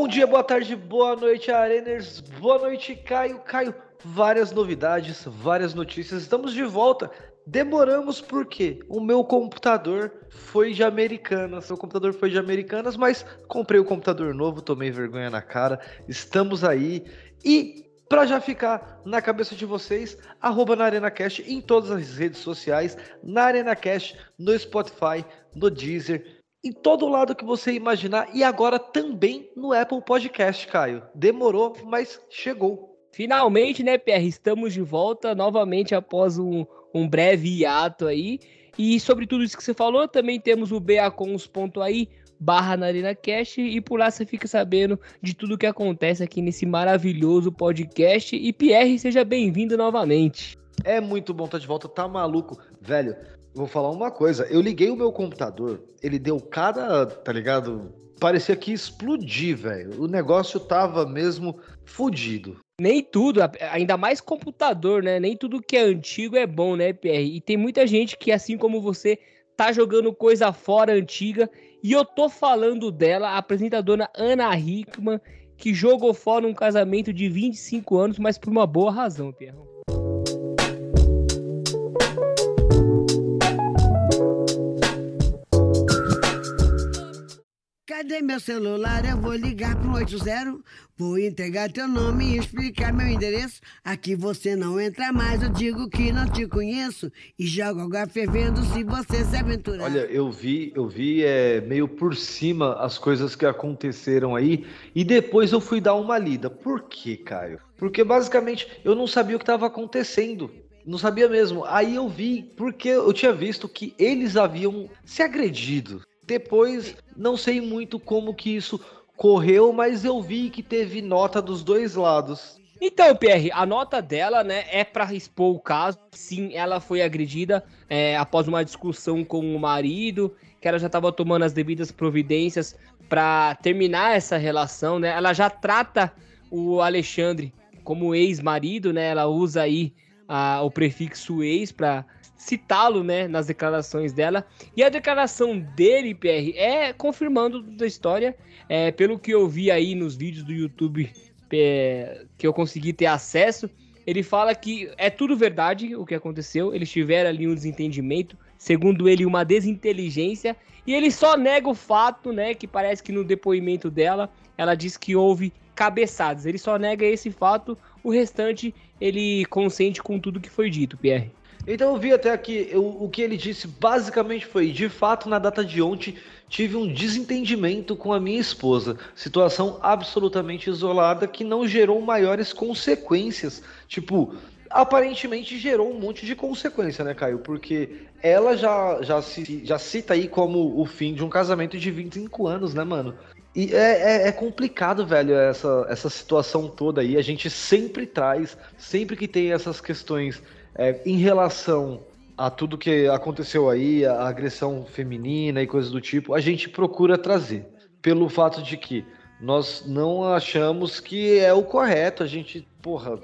Bom dia, boa tarde, boa noite, Areners. Boa noite, Caio. Caio, várias novidades, várias notícias. Estamos de volta. Demoramos porque o meu computador foi de Americanas. O computador foi de Americanas, mas comprei o um computador novo, tomei vergonha na cara. Estamos aí. E para já ficar na cabeça de vocês, arroba na ArenaCast em todas as redes sociais, na ArenaCast, no Spotify, no Deezer, em todo lado que você imaginar e agora também no Apple Podcast, Caio. Demorou, mas chegou. Finalmente, né, Pierre? Estamos de volta novamente após um, um breve hiato aí. E sobre tudo isso que você falou, também temos o BAcons.ai barra Narina Cash e por lá você fica sabendo de tudo que acontece aqui nesse maravilhoso podcast. E Pierre, seja bem-vindo novamente. É muito bom estar de volta, tá maluco? Velho, vou falar uma coisa. Eu liguei o meu computador, ele deu cada, tá ligado? Parecia que ia explodir, velho. O negócio tava mesmo fudido. Nem tudo, ainda mais computador, né? Nem tudo que é antigo é bom, né, PR? E tem muita gente que, assim como você, tá jogando coisa fora antiga. E eu tô falando dela, a apresentadora Ana Hickman, que jogou fora um casamento de 25 anos, mas por uma boa razão, Pierrão. Cadê meu celular? Eu vou ligar pro 80. Vou entregar teu nome e explicar meu endereço. Aqui você não entra mais, eu digo que não te conheço. E jogo água fervendo se você se aventurar. Olha, eu vi, eu vi é, meio por cima as coisas que aconteceram aí. E depois eu fui dar uma lida. Por quê, Caio? Porque basicamente eu não sabia o que estava acontecendo. Não sabia mesmo. Aí eu vi, porque eu tinha visto que eles haviam se agredido. Depois, não sei muito como que isso correu, mas eu vi que teve nota dos dois lados. Então, Pierre, a nota dela, né, é para expor o caso. Sim, ela foi agredida é, após uma discussão com o marido, que ela já estava tomando as devidas providências para terminar essa relação, né? Ela já trata o Alexandre como ex-marido, né? Ela usa aí a, o prefixo ex para citá-lo, né, nas declarações dela. E a declaração dele, PR, é confirmando da história, é, pelo que eu vi aí nos vídeos do YouTube é, que eu consegui ter acesso, ele fala que é tudo verdade o que aconteceu, eles tiveram ali um desentendimento, segundo ele, uma desinteligência, e ele só nega o fato, né, que parece que no depoimento dela, ela diz que houve cabeçadas. Ele só nega esse fato, o restante ele consente com tudo que foi dito, Pierre. Então eu vi até aqui, eu, o que ele disse basicamente foi: de fato, na data de ontem, tive um desentendimento com a minha esposa. Situação absolutamente isolada que não gerou maiores consequências. Tipo, aparentemente gerou um monte de consequência, né, Caio? Porque ela já, já, se, já cita aí como o fim de um casamento de 25 anos, né, mano? E é, é, é, complicado, velho, essa, essa situação toda aí. A gente sempre traz, sempre que tem essas questões é, em relação a tudo que aconteceu aí, a agressão feminina e coisas do tipo, a gente procura trazer. Pelo fato de que nós não achamos que é o correto. A gente, porra,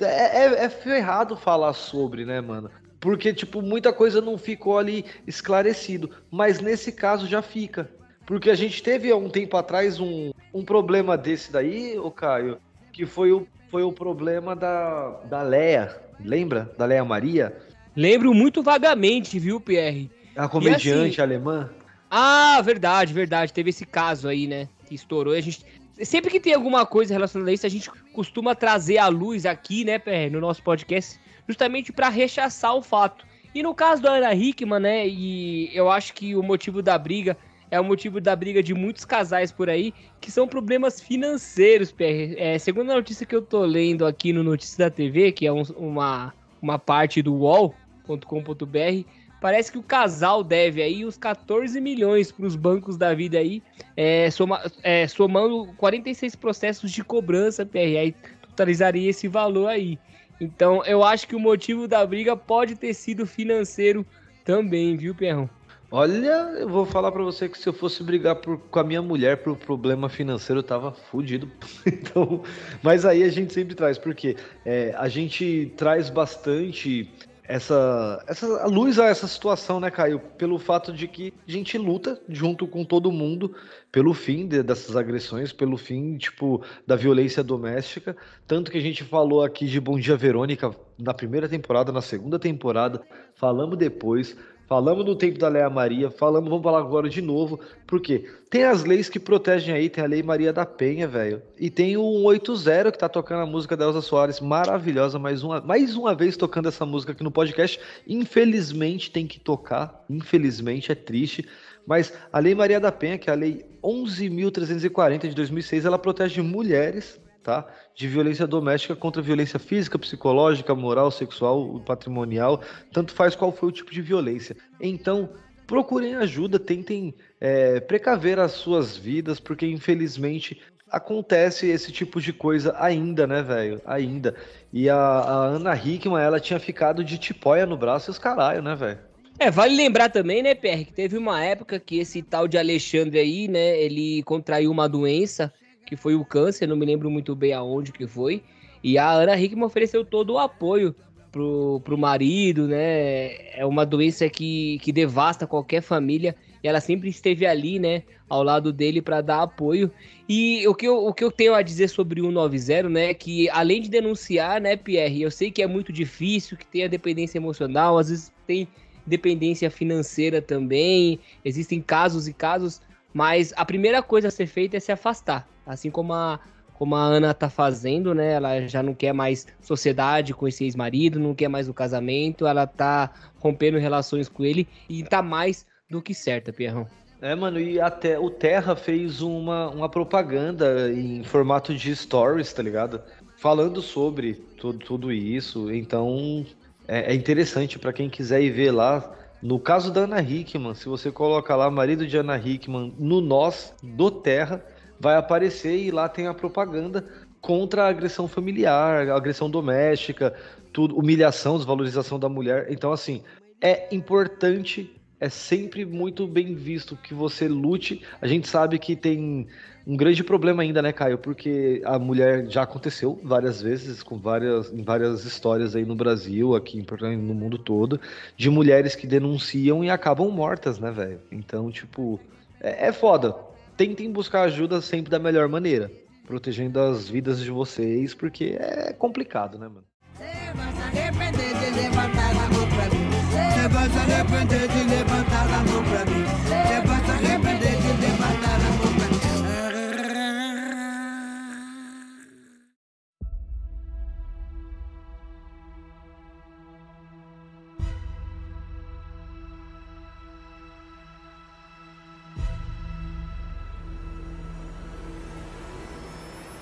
é, é, é ferrado falar sobre, né, mano? Porque, tipo, muita coisa não ficou ali esclarecido. Mas nesse caso já fica. Porque a gente teve há um tempo atrás um, um problema desse daí, o Caio, que foi o, foi o problema da, da Leia, Lembra da Leia Maria? Lembro muito vagamente, viu, Pierre? A comediante assim, alemã? Ah, verdade, verdade. Teve esse caso aí, né? Que estourou. E a gente. Sempre que tem alguma coisa relacionada a isso, a gente costuma trazer à luz aqui, né, Pierre, no nosso podcast, justamente para rechaçar o fato. E no caso da Ana Hickman, né, e eu acho que o motivo da briga é o motivo da briga de muitos casais por aí, que são problemas financeiros, PR. É, segundo a notícia que eu tô lendo aqui no Notícias da TV, que é um, uma, uma parte do UOL.com.br, parece que o casal deve aí uns 14 milhões para os bancos da vida aí, é, soma, é, somando 46 processos de cobrança, PR. Aí totalizaria esse valor aí. Então eu acho que o motivo da briga pode ter sido financeiro também, viu, Perrão? Olha, eu vou falar para você que se eu fosse brigar por, com a minha mulher por problema financeiro, eu tava fudido. então, mas aí a gente sempre traz, porque é, a gente traz bastante essa, essa luz a essa situação, né, Caio? Pelo fato de que a gente luta junto com todo mundo pelo fim de, dessas agressões, pelo fim, tipo, da violência doméstica. Tanto que a gente falou aqui de Bom Dia Verônica na primeira temporada, na segunda temporada, falamos depois. Falamos no tempo da Leia Maria, falamos, vamos falar agora de novo, porque tem as leis que protegem aí, tem a Lei Maria da Penha, velho, e tem o 180 que tá tocando a música da Elza Soares, maravilhosa, mais uma, mais uma vez tocando essa música aqui no podcast. Infelizmente tem que tocar, infelizmente é triste, mas a Lei Maria da Penha, que é a Lei 11.340 de 2006, ela protege mulheres tá? De violência doméstica contra violência física, psicológica, moral, sexual, patrimonial, tanto faz qual foi o tipo de violência. Então, procurem ajuda, tentem é, precaver as suas vidas, porque infelizmente acontece esse tipo de coisa ainda, né, velho? Ainda. E a, a, Ana Hickman, ela tinha ficado de tipóia no braço e os caralho, né, velho? É, vale lembrar também, né, PR, que teve uma época que esse tal de Alexandre aí, né, ele contraiu uma doença que foi o câncer, não me lembro muito bem aonde que foi. E a Ana Hickman ofereceu todo o apoio pro, pro marido, né? É uma doença que, que devasta qualquer família. E ela sempre esteve ali, né? Ao lado dele para dar apoio. E o que, eu, o que eu tenho a dizer sobre o 90, né? Que além de denunciar, né, Pierre? Eu sei que é muito difícil, que tem a dependência emocional, às vezes tem dependência financeira também. Existem casos e casos. Mas a primeira coisa a ser feita é se afastar. Assim como a, como a Ana tá fazendo, né? Ela já não quer mais sociedade com esse ex-marido, não quer mais o casamento, ela tá rompendo relações com ele e tá mais do que certa, Pierrão. É, mano, e até o Terra fez uma, uma propaganda em formato de stories, tá ligado? Falando sobre tudo, tudo isso. Então, é, é interessante para quem quiser ir ver lá. No caso da Ana Hickman, se você colocar lá marido de Ana Hickman no Nós do Terra, vai aparecer e lá tem a propaganda contra a agressão familiar, a agressão doméstica, tudo, humilhação, desvalorização da mulher. Então, assim, é importante, é sempre muito bem visto que você lute. A gente sabe que tem um grande problema ainda, né, Caio? Porque a mulher já aconteceu várias vezes, com várias, em várias histórias aí no Brasil, aqui no mundo todo, de mulheres que denunciam e acabam mortas, né, velho? Então, tipo, é, é foda tentem buscar ajuda sempre da melhor maneira, protegendo as vidas de vocês, porque é complicado, né, mano? Você vai se arrepender de levantar a mão pra mim. Você vai se arrepender de levantar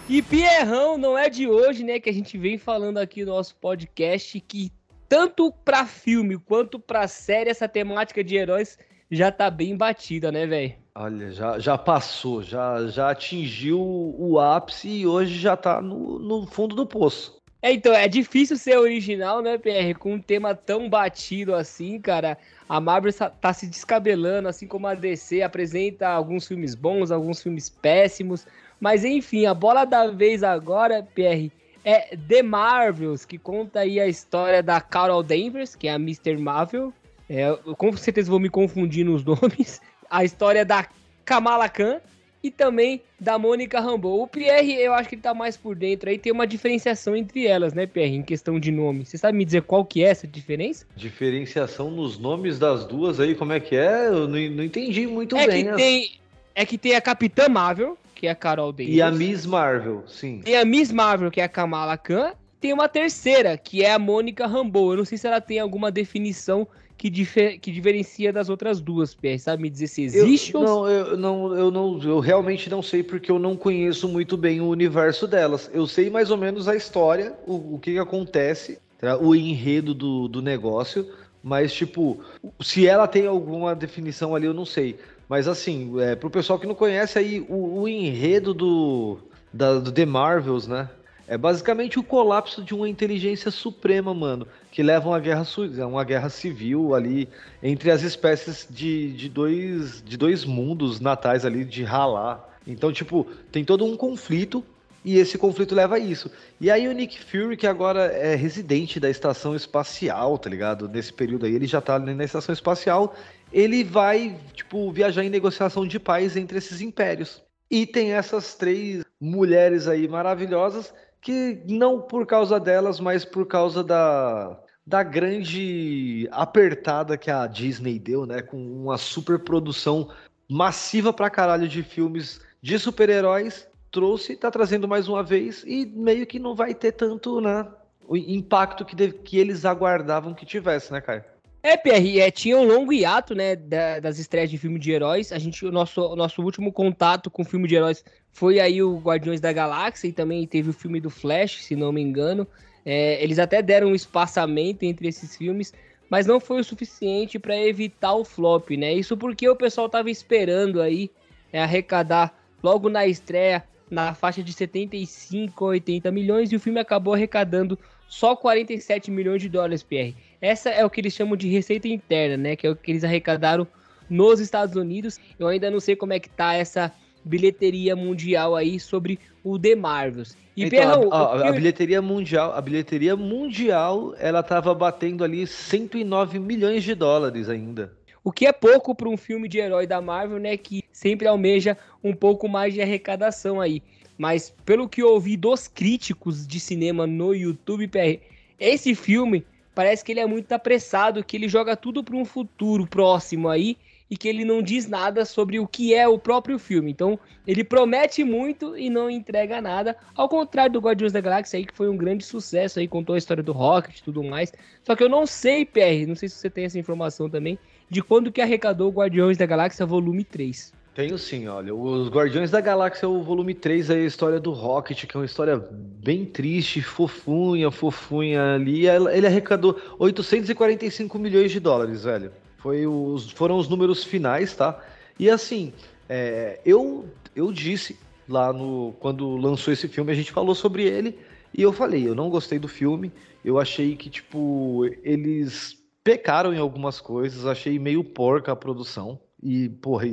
E Pierrão, não é de hoje, né, que a gente vem falando aqui no nosso podcast que tanto para filme quanto para série essa temática de heróis já tá bem batida, né, velho? Olha, já, já passou, já, já atingiu o ápice e hoje já tá no, no fundo do poço. É, então, é difícil ser original, né, PR? Com um tema tão batido assim, cara. A Marvel tá se descabelando, assim como a DC apresenta alguns filmes bons, alguns filmes péssimos. Mas enfim, a bola da vez agora, Pierre, é The Marvels, que conta aí a história da Carol Danvers, que é a Mr. Marvel. É, eu com certeza vou me confundir nos nomes. A história da Kamala Khan e também da Mônica Rambeau. O Pierre, eu acho que ele tá mais por dentro aí, tem uma diferenciação entre elas, né, Pierre, em questão de nome. Você sabe me dizer qual que é essa diferença? Diferenciação nos nomes das duas aí, como é que é? Eu não, não entendi muito é bem. Que tem, é que tem a Capitã Marvel, que é a Carol Danvers. E a Miss Marvel, sim. Tem a Miss Marvel, que é a Kamala Khan. Tem uma terceira, que é a Mônica Rambeau. Eu não sei se ela tem alguma definição que, difer que diferencia das outras duas, PR. Sabe me dizer se existe eu, ou... Não, eu não, eu não, eu realmente não sei porque eu não conheço muito bem o universo delas. Eu sei mais ou menos a história, o, o que, que acontece, tá? o enredo do, do negócio, mas tipo, se ela tem alguma definição ali, eu não sei. Mas assim, é, pro pessoal que não conhece aí, o, o enredo do, da, do The Marvels, né? É basicamente o colapso de uma inteligência suprema, mano, que leva a uma guerra, uma guerra civil ali entre as espécies de, de, dois, de dois mundos natais ali de ralar. Então, tipo, tem todo um conflito E esse conflito leva a isso. E aí o Nick Fury, que agora é residente da estação espacial, tá ligado? Nesse período aí, ele já tá na estação espacial. Ele vai, tipo, viajar em negociação de paz entre esses impérios. E tem essas três mulheres aí maravilhosas que não por causa delas, mas por causa da, da grande apertada que a Disney deu, né? Com uma super produção massiva pra caralho de filmes de super-heróis trouxe, está trazendo mais uma vez e meio que não vai ter tanto, né, o impacto que, que eles aguardavam que tivesse, né, Caio? É, Pierre, é, tinha um longo hiato, né, da, das estreias de filme de heróis. A gente, o nosso, o nosso último contato com filme de heróis foi aí o Guardiões da Galáxia e também teve o filme do Flash, se não me engano. É, eles até deram um espaçamento entre esses filmes, mas não foi o suficiente para evitar o flop, né? Isso porque o pessoal tava esperando aí é, arrecadar logo na estreia na faixa de 75 a 80 milhões e o filme acabou arrecadando só 47 milhões de dólares, PR. Essa é o que eles chamam de receita interna, né? Que é o que eles arrecadaram nos Estados Unidos. Eu ainda não sei como é que tá essa bilheteria mundial aí sobre o The Marvels. E então, a, a, a, bilheteria mundial, a bilheteria mundial, ela tava batendo ali 109 milhões de dólares ainda. O que é pouco para um filme de herói da Marvel, né? Que sempre almeja um pouco mais de arrecadação aí. Mas pelo que eu ouvi dos críticos de cinema no YouTube, PR, esse filme parece que ele é muito apressado, que ele joga tudo para um futuro próximo aí e que ele não diz nada sobre o que é o próprio filme. Então, ele promete muito e não entrega nada, ao contrário do Guardiões da Galáxia aí que foi um grande sucesso aí, contou a história do Rocket e tudo mais. Só que eu não sei, PR, não sei se você tem essa informação também, de quando que arrecadou Guardiões da Galáxia volume 3. Tenho sim, olha. Os Guardiões da Galáxia, o volume 3 é a história do Rocket, que é uma história bem triste, fofunha, fofunha ali. Ele arrecadou 845 milhões de dólares, velho. Foi os, foram os números finais, tá? E assim, é, eu, eu disse lá no. Quando lançou esse filme, a gente falou sobre ele. E eu falei, eu não gostei do filme. Eu achei que, tipo, eles pecaram em algumas coisas, achei meio porca a produção. E, porra,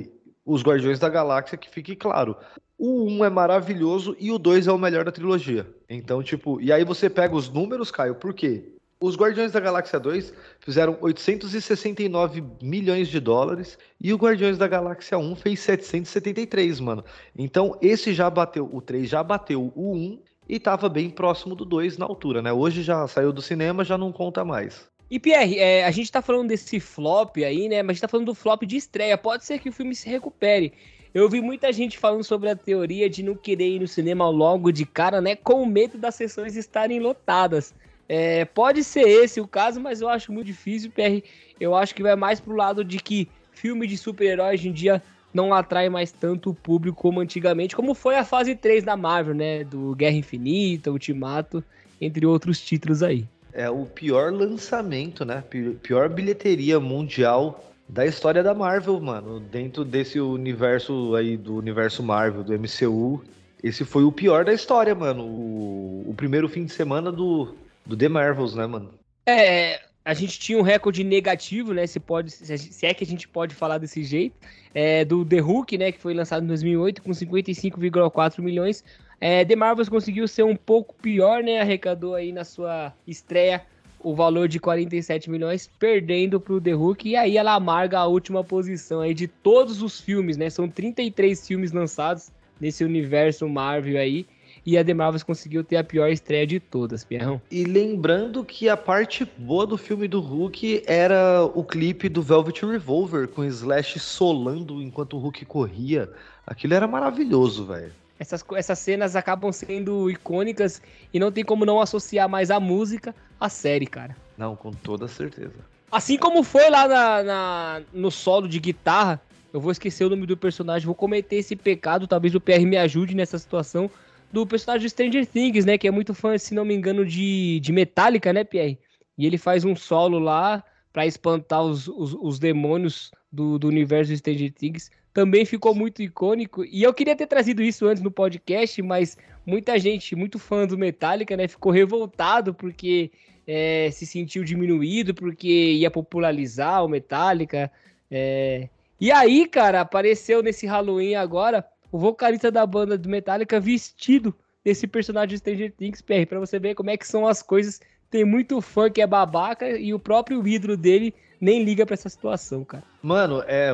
os Guardiões da Galáxia, que fique claro. O 1 é maravilhoso e o 2 é o melhor da trilogia. Então, tipo, e aí você pega os números, Caio, por quê? Os Guardiões da Galáxia 2 fizeram 869 milhões de dólares e o Guardiões da Galáxia 1 fez 773, mano. Então, esse já bateu, o 3 já bateu o 1 e tava bem próximo do 2 na altura, né? Hoje já saiu do cinema, já não conta mais. E Pierre, é, a gente tá falando desse flop aí, né? Mas a gente tá falando do flop de estreia. Pode ser que o filme se recupere. Eu vi muita gente falando sobre a teoria de não querer ir no cinema logo de cara, né? Com medo das sessões estarem lotadas. É, pode ser esse o caso, mas eu acho muito difícil, Pierre. Eu acho que vai mais pro lado de que filme de super-herói hoje em dia não atrai mais tanto o público como antigamente, como foi a fase 3 da Marvel, né? Do Guerra Infinita, Ultimato, entre outros títulos aí é o pior lançamento, né? Pior bilheteria mundial da história da Marvel, mano. Dentro desse universo aí, do universo Marvel, do MCU, esse foi o pior da história, mano. O, o primeiro fim de semana do, do The Marvels, né, mano? É, a gente tinha um recorde negativo, né? Se, pode, se é que a gente pode falar desse jeito, é, do The Hulk, né? Que foi lançado em 2008 com 55,4 milhões. É, The Marvels conseguiu ser um pouco pior, né? Arrecadou aí na sua estreia o valor de 47 milhões, perdendo para o The Hulk. E aí ela amarga a última posição aí de todos os filmes, né? São 33 filmes lançados nesse universo Marvel aí. E a The Marvels conseguiu ter a pior estreia de todas, Pierrão. E lembrando que a parte boa do filme do Hulk era o clipe do Velvet Revolver, com o Slash solando enquanto o Hulk corria. Aquilo era maravilhoso, velho essas, essas cenas acabam sendo icônicas e não tem como não associar mais a música à série, cara. Não, com toda certeza. Assim como foi lá na, na, no solo de guitarra, eu vou esquecer o nome do personagem, vou cometer esse pecado, talvez o PR me ajude nessa situação, do personagem de Stranger Things, né, que é muito fã, se não me engano, de, de Metallica, né, PR? E ele faz um solo lá para espantar os, os, os demônios do, do universo de Stranger Things também ficou muito icônico. E eu queria ter trazido isso antes no podcast, mas muita gente, muito fã do Metallica, né, ficou revoltado porque é, se sentiu diminuído, porque ia popularizar o Metallica. É... E aí, cara, apareceu nesse Halloween agora o vocalista da banda do Metallica vestido desse personagem de Stranger Things, PR, pra você ver como é que são as coisas. Tem muito fã que é babaca e o próprio ídolo dele nem liga para essa situação, cara. Mano, é.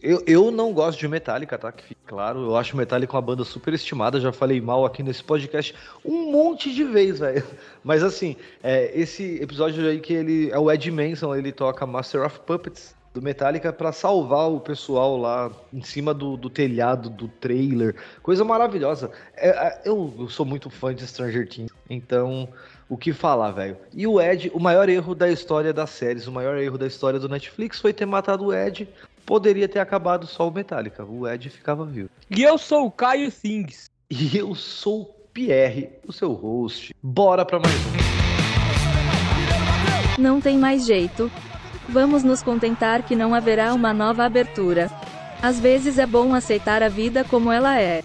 Eu, eu não gosto de Metallica, tá? Que fique claro. Eu acho Metallica uma banda super estimada. Já falei mal aqui nesse podcast um monte de vezes, velho. Mas assim, é, esse episódio aí que ele. É o Ed Manson, ele toca Master of Puppets do Metallica para salvar o pessoal lá em cima do, do telhado do trailer. Coisa maravilhosa. É, é, eu, eu, sou muito fã de Stranger Things, então o que falar, velho. E o Ed, o maior erro da história das séries, o maior erro da história do Netflix foi ter matado o Ed. Poderia ter acabado só o Metallica. O Ed ficava vivo. E eu sou o Caio Things. E eu sou o Pierre, o seu host. Bora pra mais um. Não tem mais jeito. Vamos nos contentar que não haverá uma nova abertura. Às vezes é bom aceitar a vida como ela é.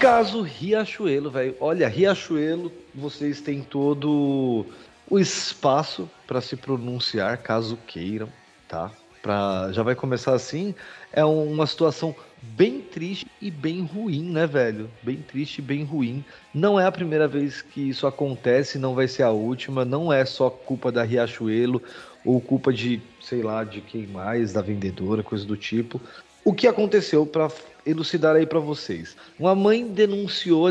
Caso Riachuelo, velho. Olha, Riachuelo, vocês têm todo o espaço para se pronunciar, caso queiram, tá? Pra, já vai começar assim. É uma situação bem triste e bem ruim, né, velho? Bem triste e bem ruim. Não é a primeira vez que isso acontece, não vai ser a última. Não é só culpa da Riachuelo ou culpa de, sei lá, de quem mais, da vendedora, coisa do tipo. O que aconteceu para elucidar aí para vocês? Uma mãe denunciou a,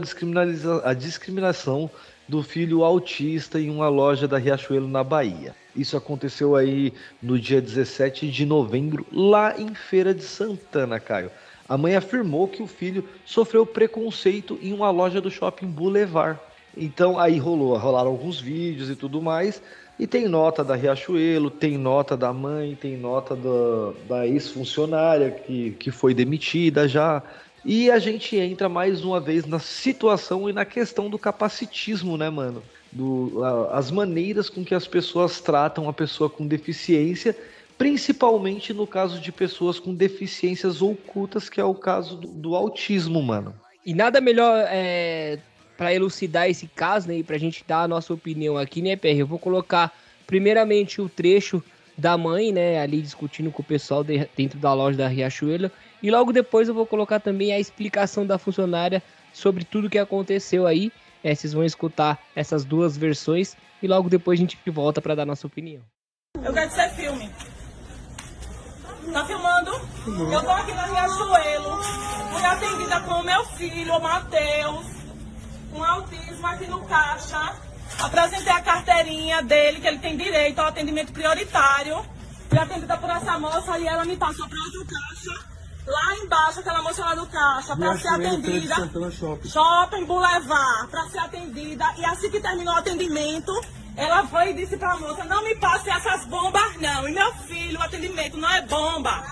a discriminação do filho autista em uma loja da Riachuelo na Bahia. Isso aconteceu aí no dia 17 de novembro, lá em Feira de Santana, Caio. A mãe afirmou que o filho sofreu preconceito em uma loja do shopping Boulevard. Então aí rolou, rolaram alguns vídeos e tudo mais. E tem nota da Riachuelo, tem nota da mãe, tem nota da, da ex-funcionária que, que foi demitida já. E a gente entra mais uma vez na situação e na questão do capacitismo, né, mano? Do, as maneiras com que as pessoas tratam a pessoa com deficiência principalmente no caso de pessoas com deficiências ocultas, que é o caso do, do autismo, mano. E nada melhor é, para elucidar esse caso, né, e pra gente dar a nossa opinião aqui, né, PR? Eu vou colocar primeiramente o trecho da mãe, né, ali discutindo com o pessoal de, dentro da loja da Riachuelo, e logo depois eu vou colocar também a explicação da funcionária sobre tudo que aconteceu aí. É, vocês vão escutar essas duas versões e logo depois a gente volta para dar nossa opinião. Eu quero ser filme. Tá filmando? Uhum. Eu tô aqui na Riachuelo. Fui atendida com o meu filho, o Matheus, com autismo aqui no caixa. Apresentei a carteirinha dele, que ele tem direito ao atendimento prioritário. Fui atendida por essa moça e ela me passou para outro caixa. Lá embaixo, aquela moça lá do caixa, para ser atendida. Shopping. shopping Boulevard, para ser atendida. E assim que terminou o atendimento, ela foi e disse pra moça, não me passe essas bombas não. E meu filho, o atendimento não é bomba.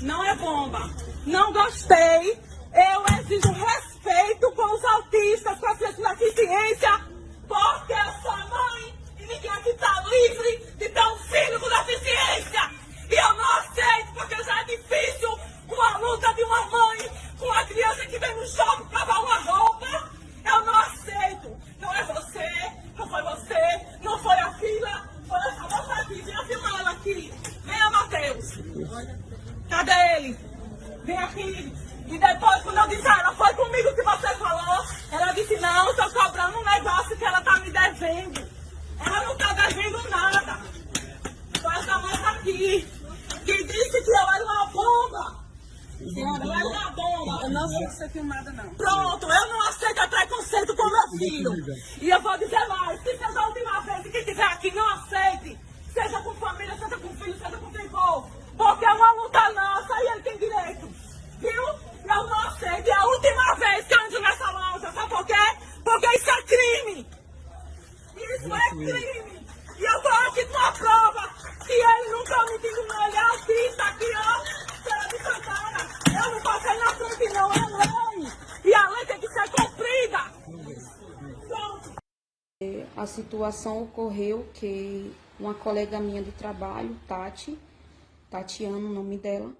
Não é bomba. Não gostei. Eu exijo respeito com os autistas, com as pessoas com deficiência, porque eu sou mãe e ninguém aqui tá livre de ter um filho com deficiência. E eu não aceito, porque já é difícil uma luta de uma mãe com uma criança que vem no shopping lavar uma roupa. Eu não aceito. Não é você, não foi você, não foi a fila, foi essa moça aqui. Venha filmar ela aqui. Venha, Matheus. Cadê ele? Vem aqui. E depois, quando eu disse a ela, foi comigo que você falou, ela disse, não, estou cobrando um negócio que ela tá me devendo. Ela não tá devendo nada. Foi essa moça aqui, que disse que eu era uma bomba. Senhora, eu era uma bomba. Eu não aceito ser filmada, não. Pronto, eu não aceito preconceito com meu filho. E eu vou dizer mais, se seja a última vez que quem estiver aqui não aceite, seja com família, seja com filho, seja com quem for, porque é uma luta nossa e ele tem direito. Viu? Eu não aceito. E a última vez que eu entro nessa loja, sabe por quê? Porque isso é crime. Isso é crime. E eu tô aqui com a prova que ele não tá mentindo, não. Ele é autista aqui, ó. Eu não passei na frente, não. É lei. E a lei tem que ser cumprida. A situação ocorreu que uma colega minha do trabalho, Tati, Tatiana, o nome dela,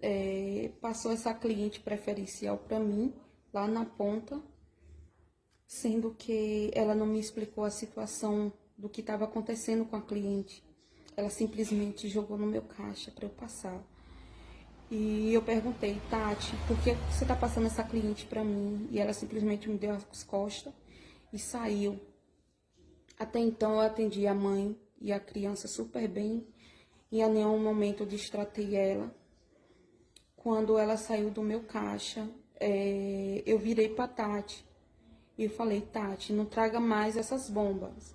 é, passou essa cliente preferencial para mim, lá na ponta, sendo que ela não me explicou a situação do que estava acontecendo com a cliente. ela simplesmente jogou no meu caixa para eu passar. E eu perguntei, Tati, por que você está passando essa cliente para mim? E ela simplesmente me deu as costas e saiu. Até então eu atendi a mãe e a criança super bem e a nenhum momento eu ela. Quando ela saiu do meu caixa, é, eu virei para Tati e falei, Tati, não traga mais essas bombas.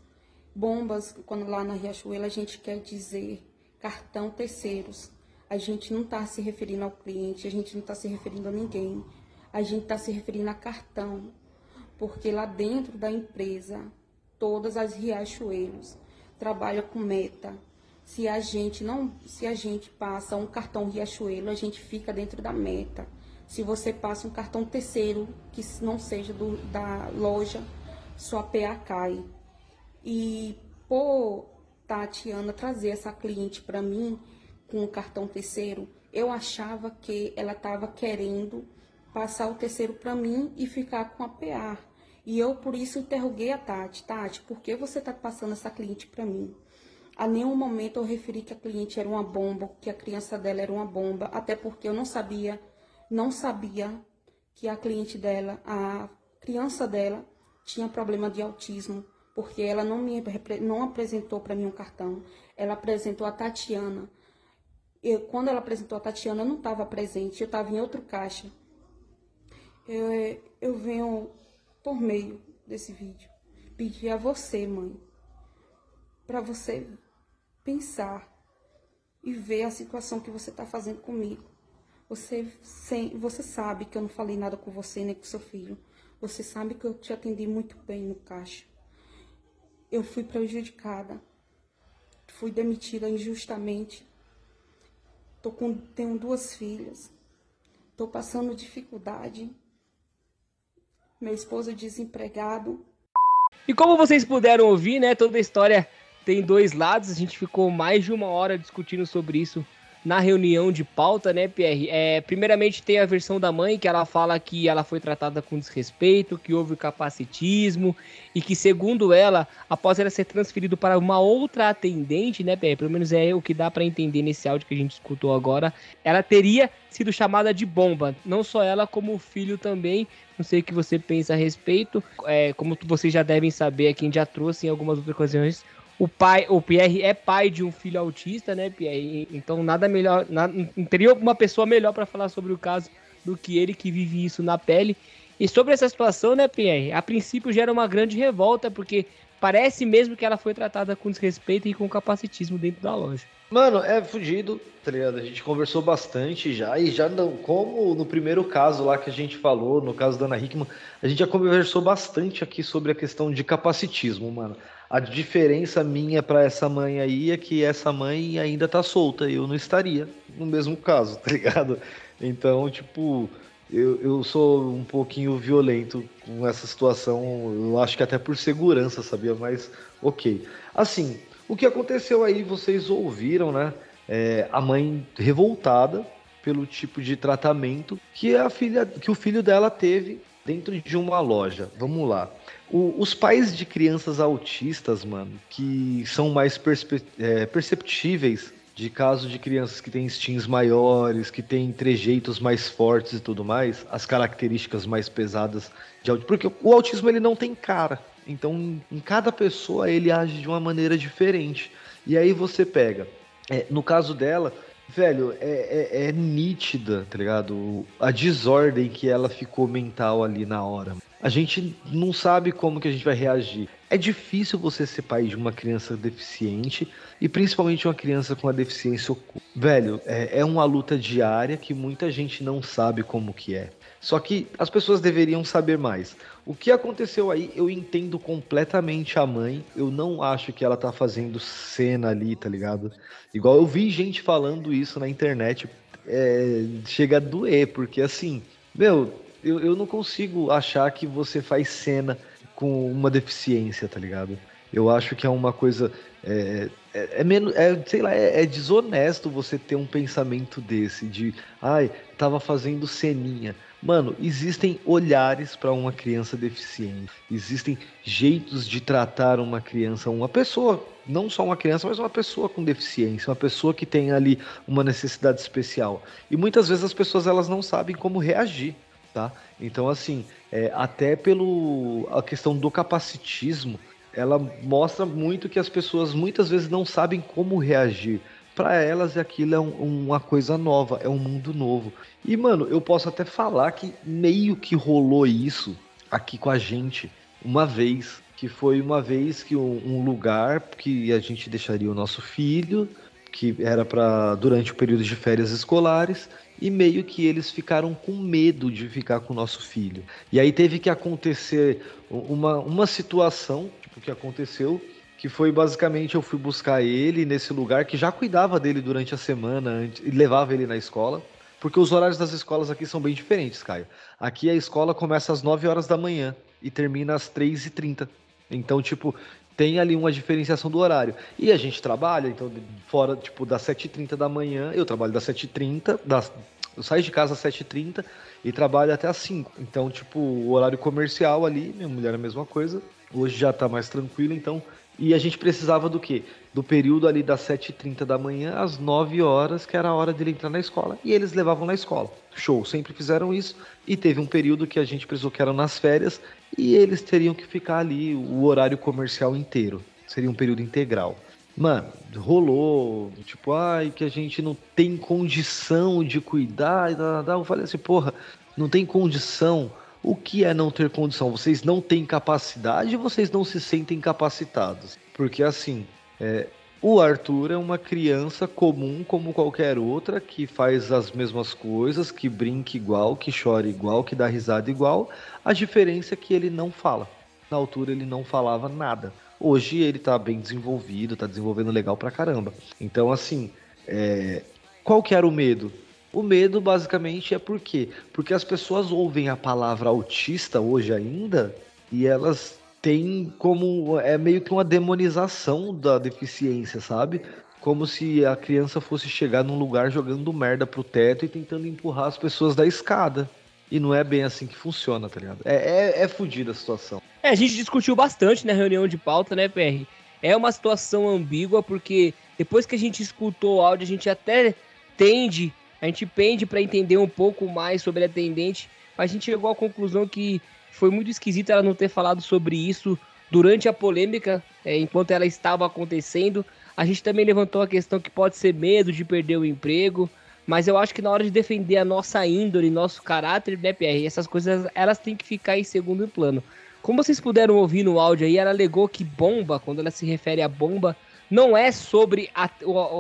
Bombas, quando lá na Riachuelo a gente quer dizer cartão terceiros. A gente não está se referindo ao cliente, a gente não está se referindo a ninguém. A gente está se referindo a cartão. Porque lá dentro da empresa, todas as Riachuelos trabalham com meta. Se a gente não, se a gente passa um cartão Riachuelo, a gente fica dentro da meta. Se você passa um cartão terceiro que não seja do, da loja, sua PA cai. E por Tatiana trazer essa cliente para mim com o cartão terceiro, eu achava que ela estava querendo passar o terceiro para mim e ficar com a PA. E eu por isso interroguei a Tati, Tati, por que você está passando essa cliente para mim? A nenhum momento eu referi que a cliente era uma bomba, que a criança dela era uma bomba, até porque eu não sabia não sabia que a cliente dela, a criança dela, tinha problema de autismo, porque ela não me não apresentou para mim um cartão. Ela apresentou a Tatiana. Eu, quando ela apresentou a Tatiana, eu não estava presente, eu estava em outro caixa. Eu, eu venho, por meio desse vídeo, pedir a você, mãe, para você pensar e ver a situação que você está fazendo comigo. Você, sem, você sabe que eu não falei nada com você nem com seu filho. Você sabe que eu te atendi muito bem no caixa. Eu fui prejudicada. Fui demitida injustamente. Tô com, tenho duas filhas. Tô passando dificuldade. Meu esposo desempregado. E como vocês puderam ouvir, né, toda a história tem dois lados. A gente ficou mais de uma hora discutindo sobre isso na reunião de pauta, né, Pierre? É, primeiramente tem a versão da mãe que ela fala que ela foi tratada com desrespeito, que houve capacitismo e que, segundo ela, após ela ser transferido para uma outra atendente, né, Pierre? Pelo menos é o que dá para entender nesse áudio que a gente escutou agora. Ela teria sido chamada de bomba, não só ela, como o filho também. Não sei o que você pensa a respeito. É, como vocês já devem saber, aqui a gente já trouxe em algumas outras ocasiões o pai, o Pierre é pai de um filho autista, né, Pierre? Então nada melhor, nada, não teria uma pessoa melhor para falar sobre o caso do que ele que vive isso na pele. E sobre essa situação, né, Pierre? A princípio gera uma grande revolta porque parece mesmo que ela foi tratada com desrespeito e com capacitismo dentro da loja. Mano, é fugido, tá ligado? A gente conversou bastante já, e já não, como no primeiro caso lá que a gente falou, no caso da Ana Hickman, a gente já conversou bastante aqui sobre a questão de capacitismo, mano. A diferença minha para essa mãe aí é que essa mãe ainda tá solta, eu não estaria no mesmo caso, tá ligado? Então, tipo, eu, eu sou um pouquinho violento com essa situação, eu acho que até por segurança, sabia? Mas, ok. Assim, o que aconteceu aí, vocês ouviram, né? É, a mãe revoltada pelo tipo de tratamento que a filha, que o filho dela teve dentro de uma loja. Vamos lá. O, os pais de crianças autistas, mano, que são mais é, perceptíveis de caso de crianças que têm instintos maiores, que têm trejeitos mais fortes e tudo mais, as características mais pesadas de autismo. Porque o autismo ele não tem cara. Então, em cada pessoa ele age de uma maneira diferente. E aí você pega, é, no caso dela, velho, é, é, é, nítida, tá ligado? A desordem que ela ficou mental ali na hora a gente não sabe como que a gente vai reagir. É difícil você ser pai de uma criança deficiente e principalmente uma criança com uma deficiência oculta. Velho, é, é uma luta diária que muita gente não sabe como que é. Só que as pessoas deveriam saber mais. O que aconteceu aí, eu entendo completamente a mãe. Eu não acho que ela tá fazendo cena ali, tá ligado? Igual eu vi gente falando isso na internet. É, chega a doer, porque assim, meu, eu, eu não consigo achar que você faz cena com uma deficiência, tá ligado? Eu acho que é uma coisa. É, é, é menos. É, sei lá, é, é, desonesto você ter um pensamento desse, de ai, tava fazendo ceninha. Mano, existem olhares para uma criança deficiente. Existem jeitos de tratar uma criança, uma pessoa, não só uma criança, mas uma pessoa com deficiência, uma pessoa que tem ali uma necessidade especial. E muitas vezes as pessoas elas não sabem como reagir, tá? Então assim, é, até pelo a questão do capacitismo, ela mostra muito que as pessoas muitas vezes não sabem como reagir para elas aquilo é um, uma coisa nova, é um mundo novo. E, mano, eu posso até falar que meio que rolou isso aqui com a gente uma vez. Que foi uma vez que um, um lugar que a gente deixaria o nosso filho, que era para durante o período de férias escolares, e meio que eles ficaram com medo de ficar com o nosso filho. E aí teve que acontecer uma, uma situação, tipo, que aconteceu que foi basicamente eu fui buscar ele nesse lugar que já cuidava dele durante a semana e levava ele na escola. Porque os horários das escolas aqui são bem diferentes, Caio. Aqui a escola começa às 9 horas da manhã e termina às 3h30. Então, tipo, tem ali uma diferenciação do horário. E a gente trabalha, então, fora, tipo, das 7h30 da manhã, eu trabalho das 7h30, das, eu saio de casa às 7h30 e trabalho até às 5 Então, tipo, o horário comercial ali, minha mulher é a mesma coisa. Hoje já tá mais tranquilo, então e a gente precisava do quê? Do período ali das 7h30 da manhã às 9 horas, que era a hora dele entrar na escola. E eles levavam na escola. Show, sempre fizeram isso. E teve um período que a gente precisou que eram nas férias. E eles teriam que ficar ali o horário comercial inteiro. Seria um período integral. Mano, rolou, tipo, ai, que a gente não tem condição de cuidar. Eu falei assim, porra, não tem condição o que é não ter condição? Vocês não têm capacidade vocês não se sentem capacitados? Porque assim, é, o Arthur é uma criança comum como qualquer outra, que faz as mesmas coisas, que brinca igual, que chora igual, que dá risada igual. A diferença é que ele não fala. Na altura ele não falava nada. Hoje ele tá bem desenvolvido, tá desenvolvendo legal pra caramba. Então, assim, é... qual que era o medo? O medo basicamente é por quê? Porque as pessoas ouvem a palavra autista hoje ainda e elas têm como é meio que uma demonização da deficiência, sabe? Como se a criança fosse chegar num lugar jogando merda pro teto e tentando empurrar as pessoas da escada. E não é bem assim que funciona, tá ligado? É, é, é fodida a situação. É, a gente discutiu bastante na reunião de pauta, né, PR? É uma situação ambígua, porque depois que a gente escutou o áudio, a gente até tende a gente pende para entender um pouco mais sobre a atendente, mas a gente chegou à conclusão que foi muito esquisito ela não ter falado sobre isso durante a polêmica, é, enquanto ela estava acontecendo. A gente também levantou a questão que pode ser medo de perder o emprego, mas eu acho que na hora de defender a nossa índole, nosso caráter, né, PR, essas coisas elas têm que ficar em segundo plano. Como vocês puderam ouvir no áudio aí, ela alegou que bomba, quando ela se refere a bomba, não é sobre a,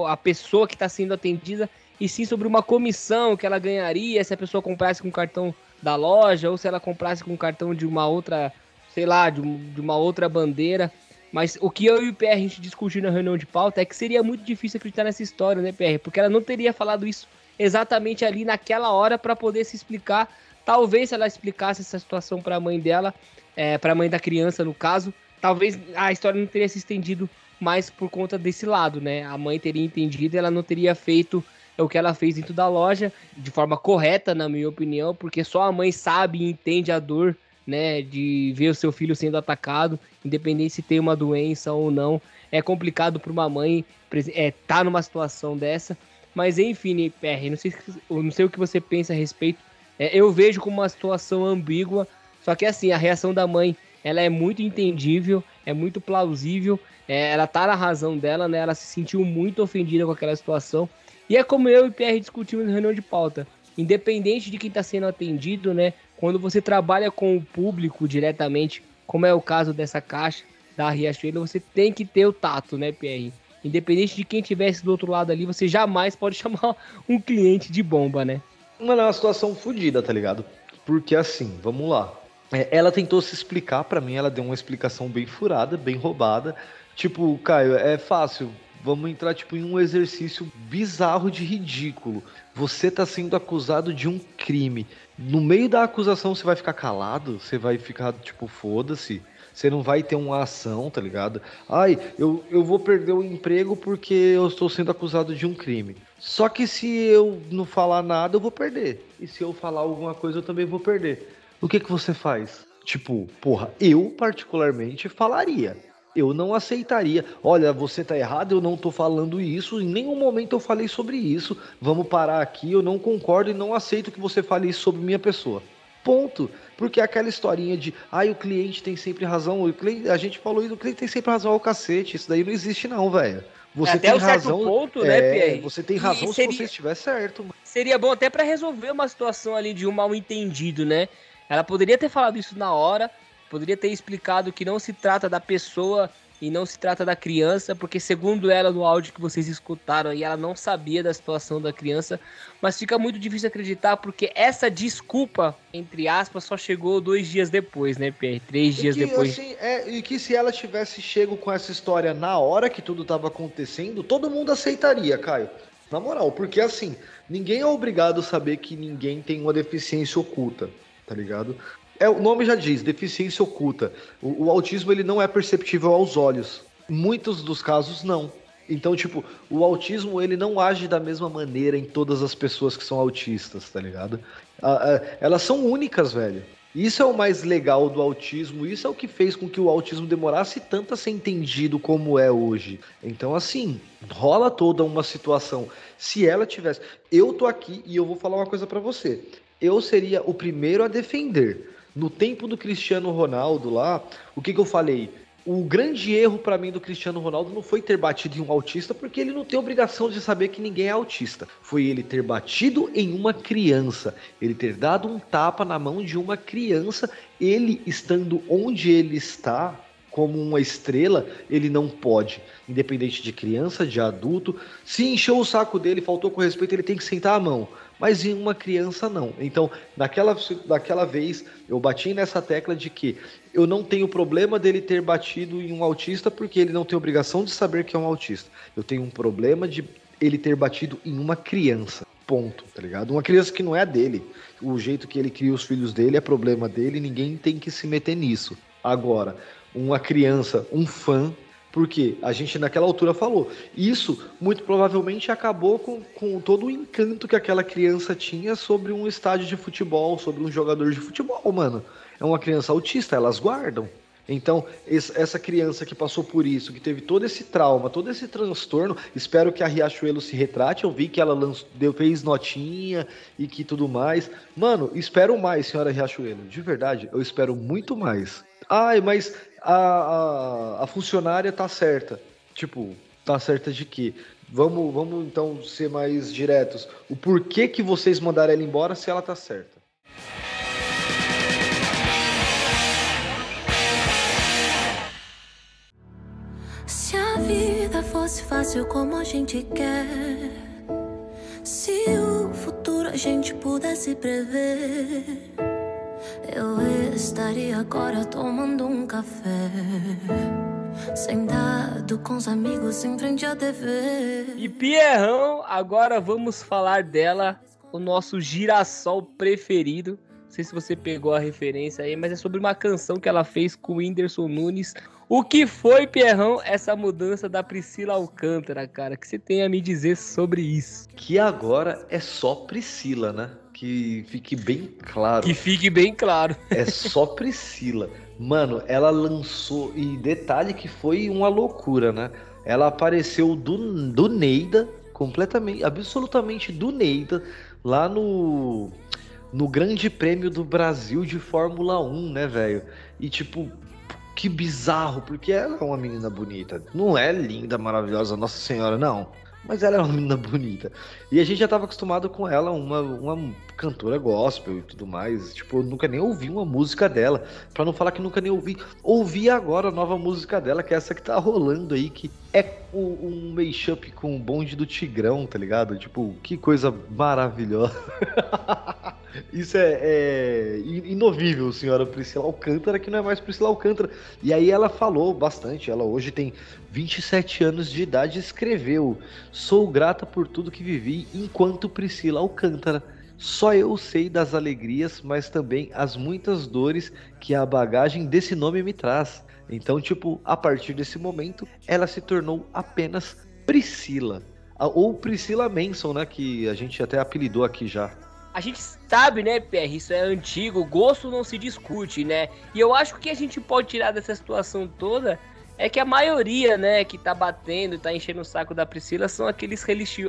a pessoa que está sendo atendida, e sim sobre uma comissão que ela ganharia se a pessoa comprasse com o cartão da loja ou se ela comprasse com o cartão de uma outra, sei lá, de, de uma outra bandeira. Mas o que eu e o PR a gente discutiu na reunião de pauta é que seria muito difícil acreditar nessa história, né, PR? Porque ela não teria falado isso exatamente ali naquela hora para poder se explicar. Talvez se ela explicasse essa situação para a mãe dela, é, para a mãe da criança, no caso, talvez a história não teria se estendido mais por conta desse lado, né? A mãe teria entendido e ela não teria feito é o que ela fez dentro da loja, de forma correta, na minha opinião, porque só a mãe sabe e entende a dor, né, de ver o seu filho sendo atacado, independente se tem uma doença ou não. É complicado para uma mãe é, tá numa situação dessa. Mas enfim, PR, não sei, não sei o que você pensa a respeito. É, eu vejo como uma situação ambígua, só que assim, a reação da mãe ela é muito entendível, é muito plausível, é, ela tá na razão dela, né? Ela se sentiu muito ofendida com aquela situação. E é como eu e o PR discutimos na reunião de pauta. Independente de quem está sendo atendido, né? Quando você trabalha com o público diretamente, como é o caso dessa caixa da Riachuelo, você tem que ter o tato, né, PR? Independente de quem estivesse do outro lado ali, você jamais pode chamar um cliente de bomba, né? Mano, é uma situação fodida, tá ligado? Porque assim, vamos lá. É, ela tentou se explicar para mim, ela deu uma explicação bem furada, bem roubada. Tipo, Caio, é fácil vamos entrar tipo em um exercício bizarro de ridículo. Você está sendo acusado de um crime. No meio da acusação você vai ficar calado? Você vai ficar tipo foda-se? Você não vai ter uma ação, tá ligado? Ai, eu, eu vou perder o emprego porque eu estou sendo acusado de um crime. Só que se eu não falar nada, eu vou perder. E se eu falar alguma coisa, eu também vou perder. O que que você faz? Tipo, porra, eu particularmente falaria. Eu não aceitaria. Olha, você tá errado, eu não tô falando isso. Em nenhum momento eu falei sobre isso. Vamos parar aqui. Eu não concordo e não aceito que você fale isso sobre minha pessoa. Ponto. Porque aquela historinha de, ai, ah, o cliente tem sempre razão. O cliente, a gente falou isso, o cliente tem sempre razão ao cacete. Isso daí não existe, não, velho. Você até tem um razão, ponto, né, é, Pierre? Você tem razão seria, se você estiver certo. Seria bom até para resolver uma situação ali de um mal entendido, né? Ela poderia ter falado isso na hora, poderia ter explicado que não se trata da pessoa e não se trata da criança, porque segundo ela no áudio que vocês escutaram aí, ela não sabia da situação da criança, mas fica muito difícil acreditar porque essa desculpa, entre aspas, só chegou dois dias depois, né, Pierre? Três dias que, depois. Assim, é, e que se ela tivesse chego com essa história na hora que tudo estava acontecendo, todo mundo aceitaria, Caio. Na moral, porque assim, ninguém é obrigado a saber que ninguém tem uma deficiência oculta tá ligado? É, o nome já diz, deficiência oculta. O, o autismo ele não é perceptível aos olhos. Muitos dos casos não. Então, tipo, o autismo ele não age da mesma maneira em todas as pessoas que são autistas, tá ligado? elas são únicas, velho. Isso é o mais legal do autismo, isso é o que fez com que o autismo demorasse tanto a ser entendido como é hoje. Então, assim, rola toda uma situação. Se ela tivesse. Eu tô aqui e eu vou falar uma coisa para você eu seria o primeiro a defender. No tempo do Cristiano Ronaldo lá, o que, que eu falei? O grande erro para mim do Cristiano Ronaldo não foi ter batido em um autista, porque ele não tem obrigação de saber que ninguém é autista. Foi ele ter batido em uma criança, ele ter dado um tapa na mão de uma criança, ele estando onde ele está, como uma estrela, ele não pode, independente de criança, de adulto. Se encheu o saco dele, faltou com respeito, ele tem que sentar a mão mas em uma criança não. Então, naquela, naquela vez, eu bati nessa tecla de que eu não tenho problema dele ter batido em um autista, porque ele não tem obrigação de saber que é um autista. Eu tenho um problema de ele ter batido em uma criança. Ponto, tá ligado? Uma criança que não é dele. O jeito que ele cria os filhos dele é problema dele, ninguém tem que se meter nisso. Agora, uma criança, um fã porque a gente naquela altura falou. Isso muito provavelmente acabou com, com todo o encanto que aquela criança tinha sobre um estádio de futebol, sobre um jogador de futebol, mano. É uma criança autista, elas guardam. Então, essa criança que passou por isso, que teve todo esse trauma, todo esse transtorno, espero que a Riachuelo se retrate. Eu vi que ela deu, fez notinha e que tudo mais. Mano, espero mais, senhora Riachuelo. De verdade, eu espero muito mais. Ai, mas a, a, a funcionária tá certa. Tipo, tá certa de quê? Vamos, vamos então ser mais diretos. O porquê que vocês mandaram ela embora se ela tá certa? Se a vida fosse fácil como a gente quer, se o futuro a gente pudesse prever. Eu estaria agora tomando um café. Sentado com os amigos em frente à TV. E Pierrão, agora vamos falar dela, o nosso girassol preferido. Não sei se você pegou a referência aí, mas é sobre uma canção que ela fez com o Whindersson Nunes. O que foi, Pierrão, essa mudança da Priscila Alcântara, cara? O que você tem a me dizer sobre isso? Que agora é só Priscila, né? Que fique bem claro. Que fique bem claro. É só Priscila. Mano, ela lançou. E detalhe que foi uma loucura, né? Ela apareceu do, do Neida, completamente, absolutamente do Neida, lá no. No Grande Prêmio do Brasil de Fórmula 1, né, velho? E tipo, que bizarro, porque ela é uma menina bonita. Não é linda, maravilhosa, Nossa Senhora, não. Mas ela é uma menina bonita. E a gente já estava acostumado com ela, uma, uma cantora gospel e tudo mais. Tipo, eu nunca nem ouvi uma música dela. Para não falar que nunca nem ouvi. Ouvi agora a nova música dela, que é essa que tá rolando aí, que é um mashup com o bonde do Tigrão, tá ligado? Tipo, que coisa maravilhosa. Isso é, é, inovível, senhora Priscila Alcântara, que não é mais Priscila Alcântara. E aí ela falou bastante. Ela hoje tem 27 anos de idade e escreveu: Sou grata por tudo que vivi enquanto Priscila Alcântara. Só eu sei das alegrias, mas também as muitas dores que a bagagem desse nome me traz. Então, tipo, a partir desse momento, ela se tornou apenas Priscila. Ou Priscila Manson, né? Que a gente até apelidou aqui já. A gente sabe, né, PR, isso é antigo, gosto não se discute, né? E eu acho que a gente pode tirar dessa situação toda é que a maioria, né, que tá batendo, tá enchendo o saco da Priscila são aqueles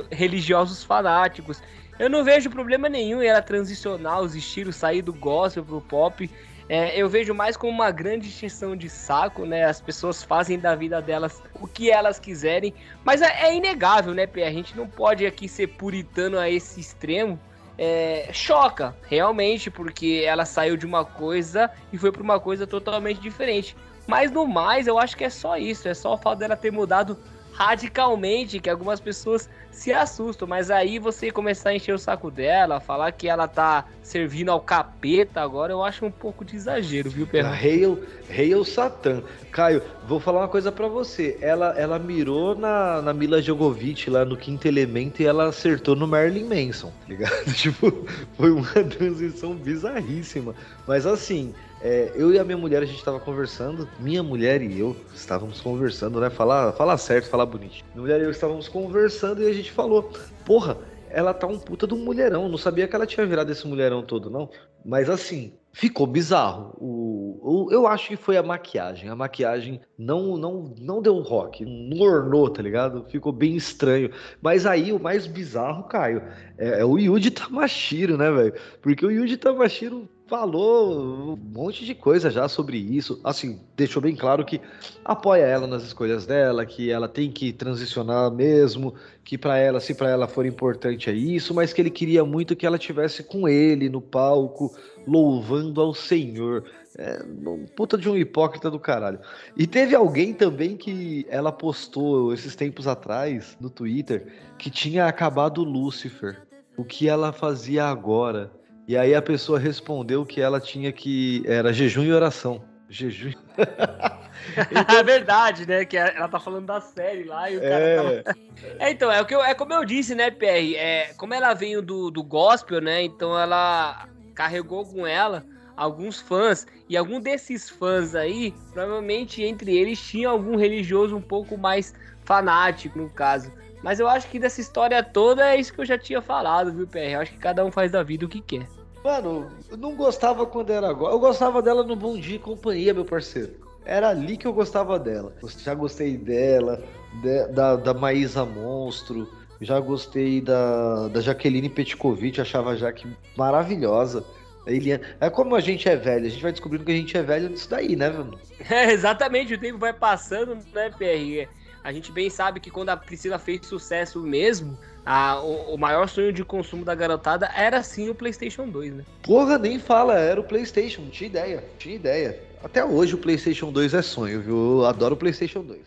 religiosos fanáticos. Eu não vejo problema nenhum em ela transicionar os estilos, sair do gospel pro pop. É, eu vejo mais como uma grande extensão de saco, né? As pessoas fazem da vida delas o que elas quiserem. Mas é, é inegável, né, Pé? A gente não pode aqui ser puritano a esse extremo. É, choca, realmente, porque ela saiu de uma coisa e foi para uma coisa totalmente diferente. Mas no mais, eu acho que é só isso. É só o fato dela ter mudado radicalmente, que algumas pessoas se assustam. Mas aí você começar a encher o saco dela, falar que ela tá servindo ao capeta agora, eu acho um pouco de exagero, viu, Pedro? Hail, Hail Satan. Caio, vou falar uma coisa para você. Ela, ela mirou na, na Mila Jogovic lá no Quinto Elemento e ela acertou no Marilyn Manson, tá ligado? tipo, foi uma transição bizarríssima. Mas assim, é, eu e a minha mulher, a gente estava conversando, minha mulher e eu estávamos conversando, né? Falar, falar certo, falar bonito. Minha mulher e eu estávamos conversando e a gente falou: Porra, ela tá um puta de um mulherão. Não sabia que ela tinha virado esse mulherão todo, não. Mas assim, ficou bizarro. O, o, eu acho que foi a maquiagem. A maquiagem não não não deu rock, não ornou, tá ligado? Ficou bem estranho. Mas aí o mais bizarro, Caio, é, é o Yuji Tamashiro, né, velho? Porque o Yuji Tamashiro falou um monte de coisa já sobre isso. Assim, deixou bem claro que apoia ela nas escolhas dela, que ela tem que transicionar mesmo, que para ela, se para ela for importante é isso, mas que ele queria muito que ela tivesse com ele no palco, louvando ao Senhor. É um puta de um hipócrita do caralho. E teve alguém também que ela postou esses tempos atrás no Twitter que tinha acabado Lúcifer. O que ela fazia agora? E aí a pessoa respondeu que ela tinha que. Era jejum e oração. Jejum. então... É verdade, né? Que ela tá falando da série lá e o cara é... Tava... é, então, é, o que eu, é como eu disse, né, PR? É, como ela veio do, do gospel, né? Então ela carregou com ela alguns fãs. E algum desses fãs aí, provavelmente entre eles tinha algum religioso um pouco mais fanático, no caso. Mas eu acho que dessa história toda é isso que eu já tinha falado, viu, PR? Eu acho que cada um faz da vida o que quer. Mano, eu não gostava quando era agora. Eu gostava dela no Bom Dia e Companhia, meu parceiro. Era ali que eu gostava dela. Já gostei dela, de, da, da Maísa Monstro, já gostei da, da Jaqueline Petkovic, achava a Jaque maravilhosa. Eliana. É como a gente é velho, a gente vai descobrindo que a gente é velho nisso daí, né, mano? É, exatamente, o tempo vai passando, né, PR? A gente bem sabe que quando a Priscila fez sucesso mesmo, a, o, o, maior sonho de consumo da garotada era sim o PlayStation 2, né? Porra, nem fala, era o PlayStation, tinha ideia, tinha ideia. Até hoje o PlayStation 2 é sonho, viu? Eu adoro o PlayStation 2.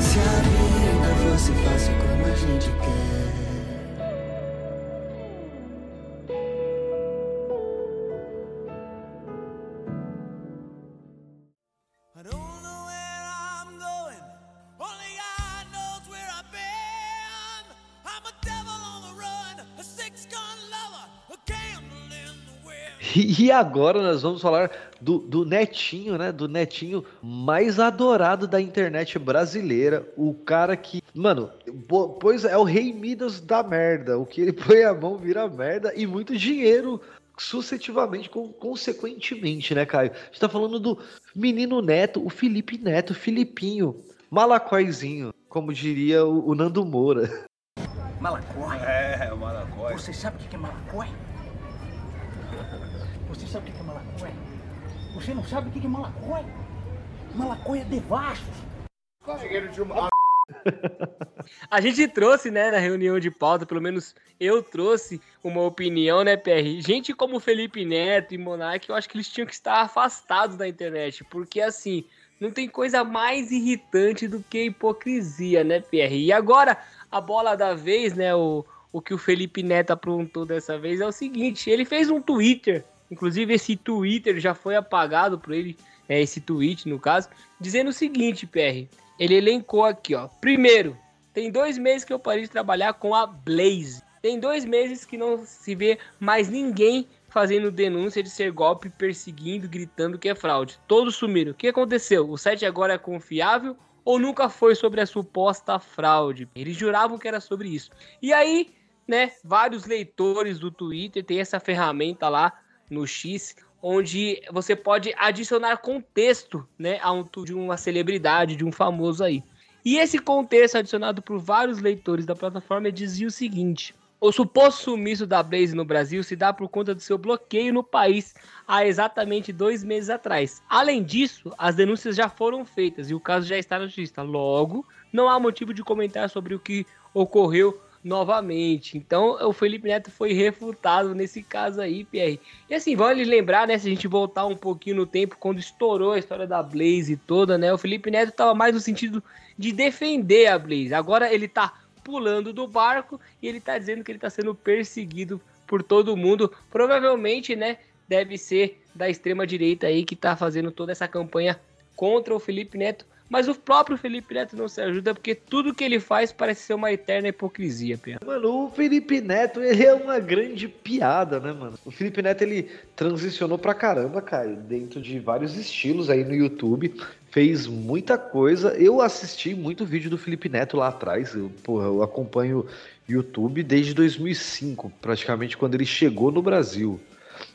Se a vida fosse fácil E agora nós vamos falar do, do, Netinho, né? Do Netinho mais adorado da internet brasileira. O cara que, mano, pois é o rei Midas da merda. O que ele põe a mão vira merda e muito dinheiro sucessivamente, consequentemente, né, Caio? A gente tá falando do menino Neto, o Felipe Neto, Filipinho, malacóizinho, como diria o, o Nando Moura. Malacói? É, o malacói. Você sabe o que é malacói? Você sabe o que é malacói? Você não sabe o que é malacói? Malacói é devassos. A gente trouxe, né, na reunião de pauta, pelo menos eu trouxe uma opinião, né, PR? Gente como Felipe Neto e Monark, eu acho que eles tinham que estar afastados da internet, porque assim, não tem coisa mais irritante do que hipocrisia, né, PR? E agora, a bola da vez, né, o, o que o Felipe Neto aprontou dessa vez é o seguinte: ele fez um Twitter Inclusive, esse Twitter já foi apagado por ele, é, esse tweet no caso, dizendo o seguinte, PR. Ele elencou aqui, ó. Primeiro, Tem dois meses que eu parei de trabalhar com a Blaze. Tem dois meses que não se vê mais ninguém fazendo denúncia de ser golpe, perseguindo, gritando que é fraude. Todos sumiram. O que aconteceu? O site agora é confiável ou nunca foi sobre a suposta fraude? Eles juravam que era sobre isso. E aí, né, vários leitores do Twitter têm essa ferramenta lá no X, onde você pode adicionar contexto, né, a um de uma celebridade, de um famoso aí. E esse contexto adicionado por vários leitores da plataforma dizia o seguinte: o suposto sumiço da Blaze no Brasil se dá por conta do seu bloqueio no país há exatamente dois meses atrás. Além disso, as denúncias já foram feitas e o caso já está na justiça. Logo, não há motivo de comentar sobre o que ocorreu novamente. Então, o Felipe Neto foi refutado nesse caso aí, Pierre. E assim, vale lembrar, né, se a gente voltar um pouquinho no tempo, quando estourou a história da Blaze toda, né, o Felipe Neto estava mais no sentido de defender a Blaze. Agora ele está pulando do barco e ele tá dizendo que ele tá sendo perseguido por todo mundo. Provavelmente, né, deve ser da extrema direita aí que tá fazendo toda essa campanha contra o Felipe Neto. Mas o próprio Felipe Neto não se ajuda porque tudo que ele faz parece ser uma eterna hipocrisia, Pedro. Mano, o Felipe Neto, ele é uma grande piada, né, mano? O Felipe Neto, ele transicionou pra caramba, cara, dentro de vários estilos aí no YouTube fez muita coisa. Eu assisti muito vídeo do Felipe Neto lá atrás. Eu, porra, eu acompanho YouTube desde 2005, praticamente quando ele chegou no Brasil.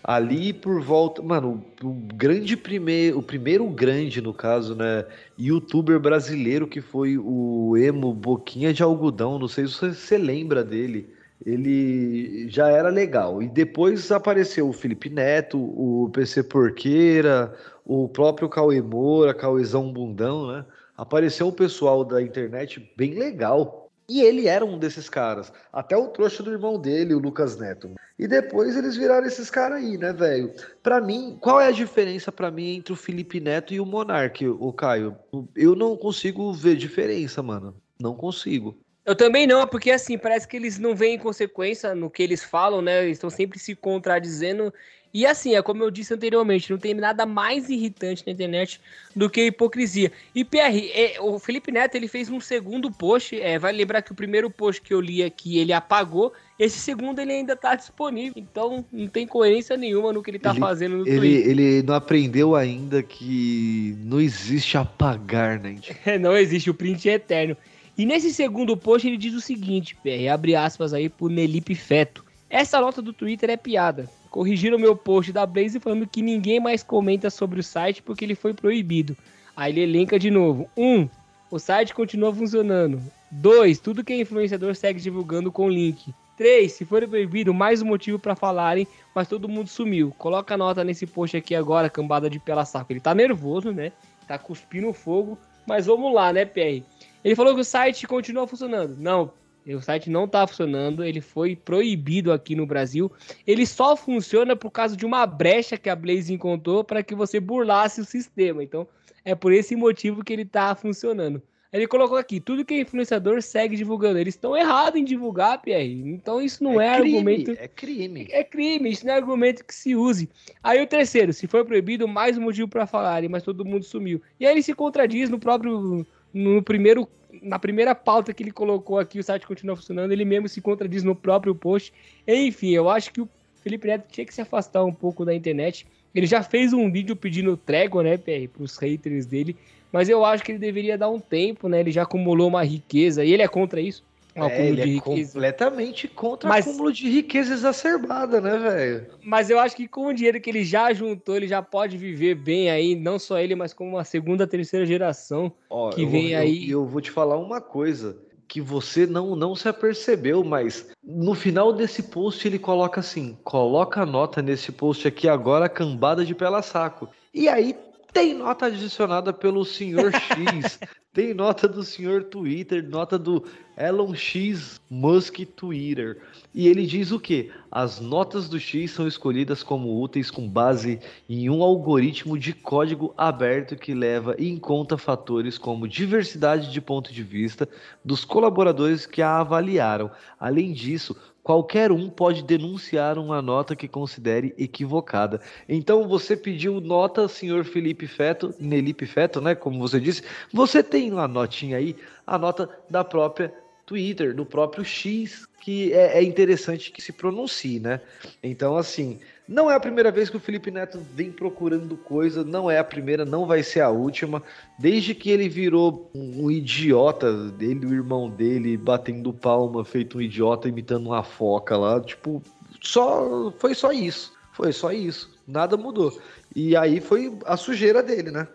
Ali por volta, mano, o grande primeiro, o primeiro grande no caso, né, youtuber brasileiro que foi o emo Boquinha de Algodão, não sei se você lembra dele. Ele já era legal. E depois apareceu o Felipe Neto, o PC Porqueira, o próprio Cauê Moura, Cauêzão Bundão, né? Apareceu um pessoal da internet bem legal. E ele era um desses caras. Até o trouxa do irmão dele, o Lucas Neto. E depois eles viraram esses caras aí, né, velho? Pra mim, qual é a diferença para mim entre o Felipe Neto e o Monark, o Caio? Eu não consigo ver diferença, mano. Não consigo. Eu também não, porque assim, parece que eles não veem consequência no que eles falam, né? Eles estão sempre se contradizendo e assim, é como eu disse anteriormente, não tem nada mais irritante na internet do que a hipocrisia. E PR, é, o Felipe Neto ele fez um segundo post. É, vai lembrar que o primeiro post que eu li aqui ele apagou. Esse segundo ele ainda tá disponível. Então não tem coerência nenhuma no que ele tá ele, fazendo no ele, Twitter. Ele não aprendeu ainda que não existe apagar, né? não existe, o print é eterno. E nesse segundo post ele diz o seguinte, PR, abre aspas aí pro Nelipe Feto. Essa nota do Twitter é piada corrigiram meu post da Blaze falando que ninguém mais comenta sobre o site porque ele foi proibido. Aí ele elenca de novo. 1. Um, o site continua funcionando. 2. Tudo que é influenciador segue divulgando com link. 3. Se for proibido, mais um motivo para falarem, mas todo mundo sumiu. Coloca a nota nesse post aqui agora, cambada de pela saco. Ele tá nervoso, né? Tá cuspindo fogo. Mas vamos lá, né, PR? Ele falou que o site continua funcionando. Não, o site não está funcionando, ele foi proibido aqui no Brasil. Ele só funciona por causa de uma brecha que a Blaze encontrou para que você burlasse o sistema. Então, é por esse motivo que ele está funcionando. Ele colocou aqui, tudo que é influenciador segue divulgando. Eles estão errados em divulgar, Pierre. Então isso não é, é crime, argumento. É crime. É crime, isso não é argumento que se use. Aí o terceiro, se foi proibido, mais um motivo para falarem, mas todo mundo sumiu. E aí ele se contradiz no próprio. No primeiro na primeira pauta que ele colocou aqui, o site continua funcionando, ele mesmo se contradiz no próprio post. Enfim, eu acho que o Felipe Neto tinha que se afastar um pouco da internet. Ele já fez um vídeo pedindo trégua, né, PR, pros haters dele, mas eu acho que ele deveria dar um tempo, né? Ele já acumulou uma riqueza e ele é contra isso. Um é, ele é riqueza. completamente contra mas, acúmulo de riqueza exacerbada, né, velho? Mas eu acho que com o dinheiro que ele já juntou, ele já pode viver bem aí, não só ele, mas como uma segunda, terceira geração Ó, que vem eu, aí. Eu, eu vou te falar uma coisa que você não, não se apercebeu, mas no final desse post ele coloca assim: coloca a nota nesse post aqui agora, cambada de pela saco. E aí tem nota adicionada pelo senhor X, tem nota do senhor Twitter, nota do Elon X Musk Twitter. E ele diz o que? As notas do X são escolhidas como úteis com base em um algoritmo de código aberto que leva em conta fatores como diversidade de ponto de vista dos colaboradores que a avaliaram. Além disso, qualquer um pode denunciar uma nota que considere equivocada. Então você pediu nota, senhor Felipe Feto, Nelipe Feto, né? Como você disse, você tem uma notinha aí, a nota da própria Twitter, do próprio X, que é, é interessante que se pronuncie, né? Então, assim, não é a primeira vez que o Felipe Neto vem procurando coisa, não é a primeira, não vai ser a última. Desde que ele virou um, um idiota, dele, o irmão dele, batendo palma, feito um idiota, imitando uma foca lá, tipo, só foi só isso. Foi só isso. Nada mudou. E aí foi a sujeira dele, né?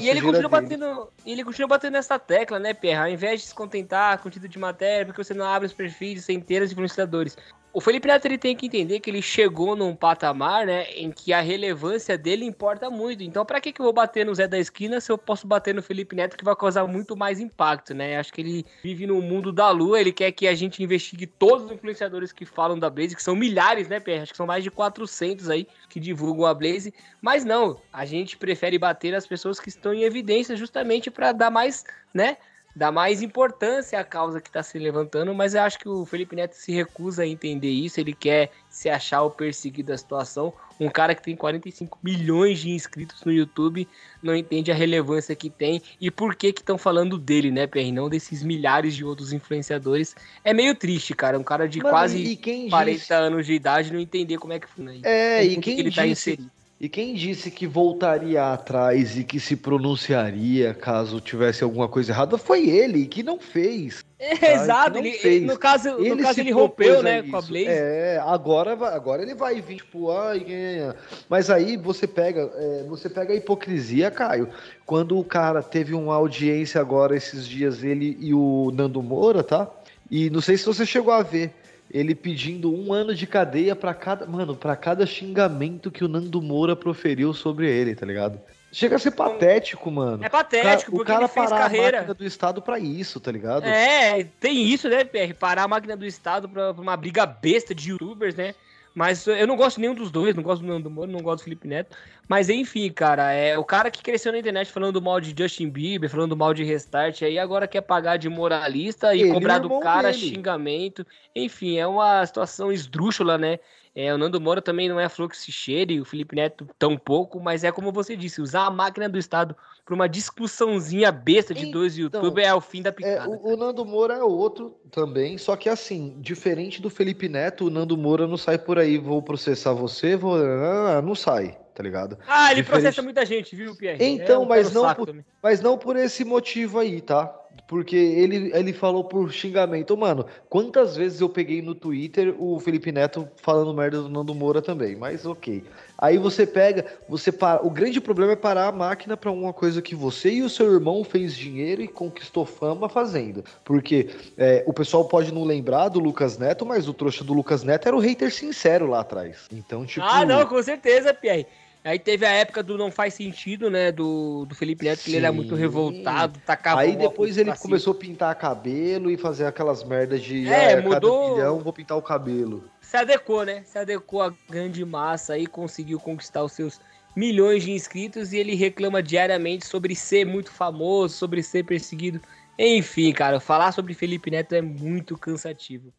E ele continua batendo, ele continua batendo nessa tecla, né, Pierre? Ao invés de se contentar com o título de matéria, porque você não abre os perfis de centenas de influenciadores. O Felipe Neto ele tem que entender que ele chegou num patamar, né, em que a relevância dele importa muito. Então, para que que eu vou bater no Zé da esquina se eu posso bater no Felipe Neto que vai causar muito mais impacto, né? Acho que ele vive no mundo da lua, ele quer que a gente investigue todos os influenciadores que falam da Blaze, que são milhares, né, Pierre? Acho que são mais de 400 aí que divulgam a Blaze, mas não, a gente prefere bater nas pessoas que estão em evidência justamente para dar mais, né, dá mais importância à causa que está se levantando, mas eu acho que o Felipe Neto se recusa a entender isso, ele quer se achar o perseguido da situação. Um cara que tem 45 milhões de inscritos no YouTube não entende a relevância que tem e por que que estão falando dele, né, PR? Não desses milhares de outros influenciadores. É meio triste, cara, um cara de Mano, quase e quem 40 disse- anos de idade não entender como é que funciona isso. É, e quem que ele tá disse, inserido. E quem disse que voltaria atrás e que se pronunciaria caso tivesse alguma coisa errada foi ele, que não fez. É, exato, não ele, fez. ele- no caso, no caso ele rompeu, né, com a isso. Blaze. É, agora, agora ele vai vir, tipo, ai, ganha. Mas aí você pega, é, você pega a hipocrisia, Caio. Quando o cara teve uma audiência agora esses dias, ele e o Nando Moura, tá? E não sei se você chegou a ver. Ele pedindo um ano de cadeia pra cada. Mano, para cada xingamento que o Nando Moura proferiu sobre ele, tá ligado? Chega a ser patético, mano. É patético, o porque cara ele fez parar a carreira. máquina do Estado pra isso, tá ligado? É, tem isso, né, PR? Parar a máquina do Estado pra, pra uma briga besta de youtubers, né? Mas eu não gosto nenhum dos dois, não gosto do Nando Moro, não gosto do Felipe Neto. Mas enfim, cara, é o cara que cresceu na internet falando mal de Justin Bieber, falando mal de Restart, aí agora quer pagar de moralista e Ele cobrar do irmão cara dele. xingamento. Enfim, é uma situação esdrúxula, né? É, o Nando Moura também não é flor que se cheire, o Felipe Neto tão pouco, mas é como você disse, usar a máquina do Estado pra uma discussãozinha besta de dois Então, youtubers é o fim da É, picada. o, o Nando Moura é outro também, só que assim, diferente do Felipe Neto, o Nando Moura não sai por aí, vou processar você, vou. ah, Não sai, tá ligado? Ah, ele Diferente- processa muita gente, viu, Pierre? Então, um mas não por- também. Mas não por esse motivo aí, tá? Porque ele, ele falou por xingamento. Mano, quantas vezes eu peguei no Twitter o Felipe Neto falando merda do Nando Moura também, mas ok. Aí você pega, você para. O grande problema é parar a máquina pra uma coisa que você e o seu irmão fez dinheiro e conquistou fama fazendo. Porque é, o pessoal pode não lembrar do Lucas Neto, mas o trouxa do Lucas Neto era o hater sincero lá atrás. Então, tipo. Ah, não, com certeza, Pierre. Aí teve a época do não faz sentido, né? Do, do Felipe Neto, que ele era muito revoltado, tacava Aí depois ele começou a pintar cabelo e fazer aquelas merdas de É, ah, a mudou- milhão vou pintar o cabelo. Se adequou, né? Se adequou à grande massa aí, conseguiu conquistar os seus milhões de inscritos e ele reclama diariamente sobre ser muito famoso, sobre ser perseguido. Enfim, cara, falar sobre Felipe Neto é muito cansativo.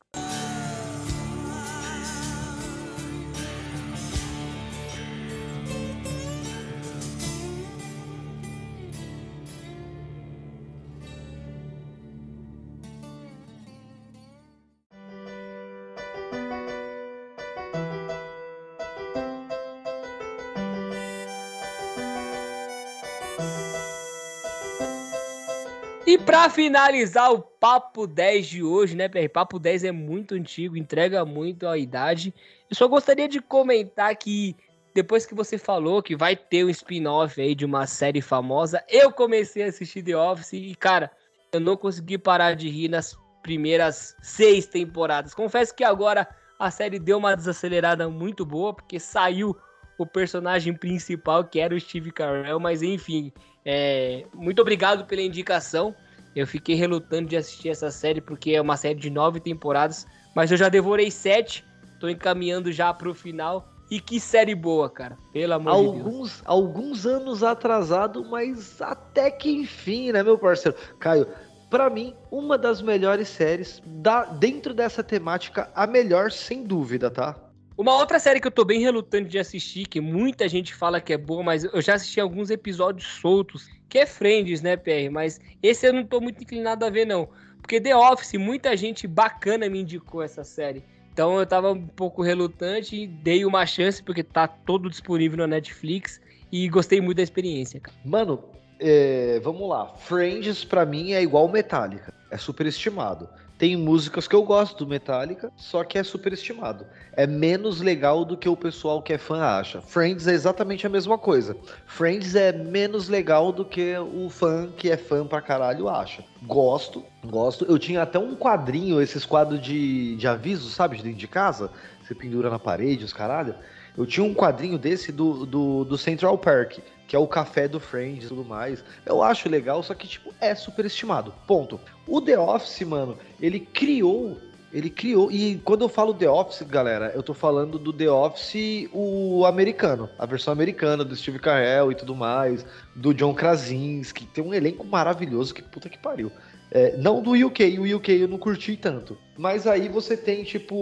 Pra finalizar o Papo 10 de hoje, né, PR? Papo 10 é muito antigo, entrega muito a idade. Eu só gostaria de comentar que depois que você falou que vai ter um spin-off aí de uma série famosa, eu comecei a assistir The Office e, cara, eu não consegui parar de rir nas primeiras seis temporadas. Confesso que agora a série deu uma desacelerada muito boa, porque saiu o personagem principal, que era o Steve Carell, mas enfim, é, muito obrigado pela indicação. Eu fiquei relutando de assistir essa série, porque é uma série de nove temporadas, mas eu já devorei sete, tô encaminhando já pro final. E que série boa, cara, pelo amor de Deus. Alguns, alguns anos atrasado, mas até que enfim, né, meu parceiro? Caio, pra mim, uma das melhores séries da, dentro dessa temática, a melhor, sem dúvida, tá? Uma outra série que eu tô bem relutante de assistir, que muita gente fala que é boa, mas eu já assisti alguns episódios soltos, que é Friends, né, PR? Mas esse eu não tô muito inclinado a ver, não. Porque The Office, muita gente bacana me indicou essa série. Então eu tava um pouco relutante e dei uma chance, porque tá todo disponível na Netflix. E gostei muito da experiência, cara. Mano, é, vamos lá. Friends, pra mim, é igual Metallica. É superestimado. Tem músicas que eu gosto do Metallica, só que é superestimado. É menos legal do que o pessoal que é fã acha. Friends é exatamente a mesma coisa. Friends é menos legal do que o fã que é fã pra caralho acha. Gosto, gosto. Eu tinha até um quadrinho, esses quadros de, de aviso, sabe, de dentro de casa. Você pendura na parede, os caralho. Eu tinha um quadrinho desse do, do, do Central Park que é o café do Friends e tudo mais. Eu acho legal, só que, tipo, é superestimado. Ponto. O The Office, mano, ele criou. Ele criou. E quando eu falo The Office, galera, eu tô falando do The Office, o americano. A versão americana do Steve Carell e tudo mais. Do John Krasinski. Tem um elenco maravilhoso que puta que pariu. É, não do UK, o UK eu não curti tanto. Mas aí você tem, tipo.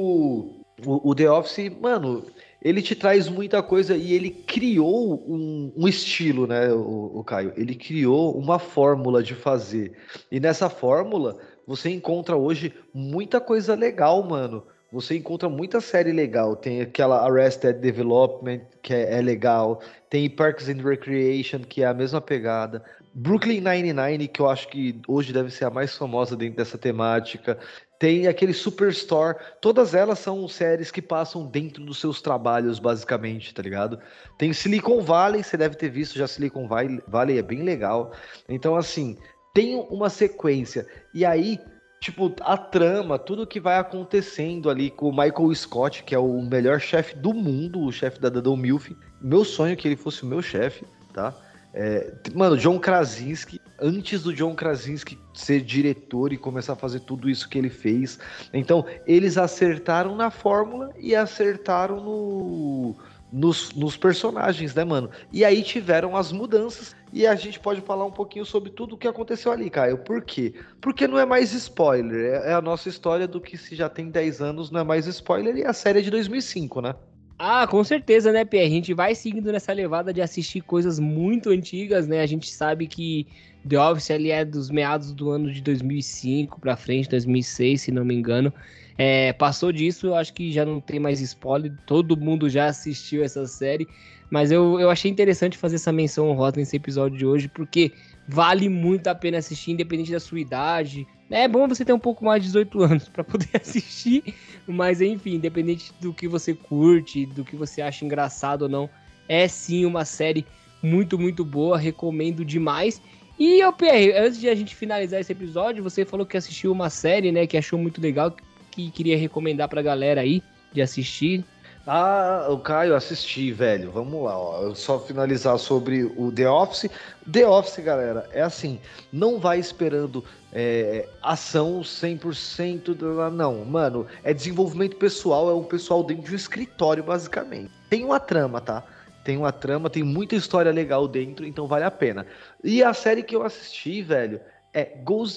O, o The Office, mano, ele te traz muita coisa e ele criou um, um estilo, né, o, o, Caio? Ele criou uma fórmula de fazer. E nessa fórmula, você encontra hoje muita coisa legal, mano. Você encontra muita série legal. Tem aquela Arrested Development, que é, é legal. Tem Parks and Recreation, que é a mesma pegada. Brooklyn Nine-Nine, que eu acho que hoje deve ser a mais famosa dentro dessa temática. Tem aquele Superstore, todas elas são séries que passam dentro dos seus trabalhos, basicamente, tá ligado? Tem Silicon Valley, você deve ter visto já Silicon Valley, é bem legal. Então, assim, tem uma sequência. E aí, tipo, a trama, tudo que vai acontecendo ali com o Michael Scott, que é o melhor chefe do mundo, o chefe da Dada Milf. Meu sonho é que ele fosse o meu chefe, tá? É, mano, John Krasinski, antes do John Krasinski ser diretor e começar a fazer tudo isso que ele fez. Então, eles acertaram na fórmula e acertaram no, nos, nos personagens, né, mano? E aí tiveram as mudanças. E a gente pode falar um pouquinho sobre tudo o que aconteceu ali, Caio. Por quê? Porque não é mais spoiler. É, é a nossa história do que se já tem 10 anos, não é mais spoiler. E a série é de 2005, né? Ah, com certeza, né, Pia? A gente vai seguindo nessa levada de assistir coisas muito antigas, né? A gente sabe que The Office ali é dos meados do ano de 2005 para frente, 2006, se não me engano. É, passou disso, eu acho que já não tem mais spoiler, todo mundo já assistiu essa série. Mas eu, eu achei interessante fazer essa menção honrosa nesse episódio de hoje, porque vale muito a pena assistir, independente da sua idade. É bom você ter um pouco mais de 18 anos para poder assistir, mas enfim, independente do que você curte, do que você acha engraçado ou não, é sim uma série muito, muito boa, recomendo demais. E, ô Pierre, antes de a gente finalizar esse episódio, você falou que assistiu uma série, né, que achou muito legal, que queria recomendar pra galera aí de assistir. Ah, o Caio, assisti, velho. Vamos lá, ó. Só finalizar sobre o The Office. The Office, galera, é assim, não vai esperando é, ação 100% da... Não, mano, é desenvolvimento pessoal, é um pessoal dentro de um escritório, basicamente. Tem uma trama, tá? Tem uma trama, tem muita história legal dentro, então vale a pena. E a série que eu assisti, velho, é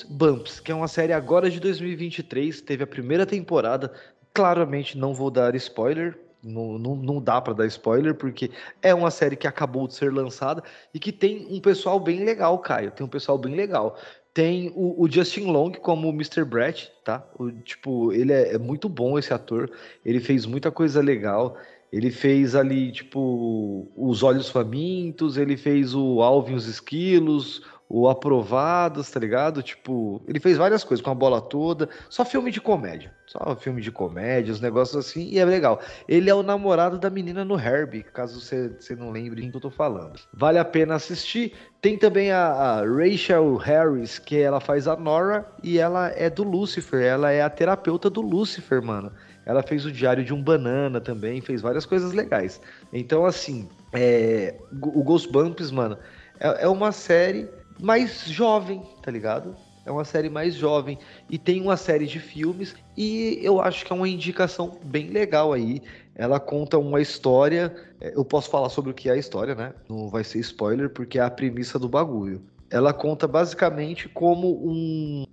Bumps, que é uma série agora de 2023, teve a primeira temporada. Claramente não vou dar spoiler, não, não, não dá para dar spoiler, porque é uma série que acabou de ser lançada e que tem um pessoal bem legal, Caio. Tem um pessoal bem legal. Tem o, o Justin Long como Mr. Brett, tá? O, tipo, ele é, é, muito bom esse ator. Ele fez muita coisa legal. Ele fez ali, tipo, Os Olhos Famintos, ele fez o Alvin os Esquilos, o Aprovados, tá ligado? Tipo, ele fez várias coisas com a bola toda, só filme de comédia. Só filme de comédia, os negócios assim, e é legal. Ele é o namorado da menina no Herbie, caso você, você não lembre quem que eu tô falando. Vale a pena assistir. Tem também a, a, Rachel Harris, que ela faz a Nora e ela é do Lucifer, ela é a terapeuta do Lucifer, mano. Ela fez o Diário de um Banana também, fez várias coisas legais. Então, assim, é, o Ghost Bumps, mano, é, é uma série mais jovem, tá ligado? É uma série mais jovem e tem uma série de filmes e eu acho que é uma indicação bem legal aí. Ela conta uma história, é, eu posso falar sobre o que é a história, né? Não vai ser spoiler porque é a premissa do bagulho. Ela conta basicamente como um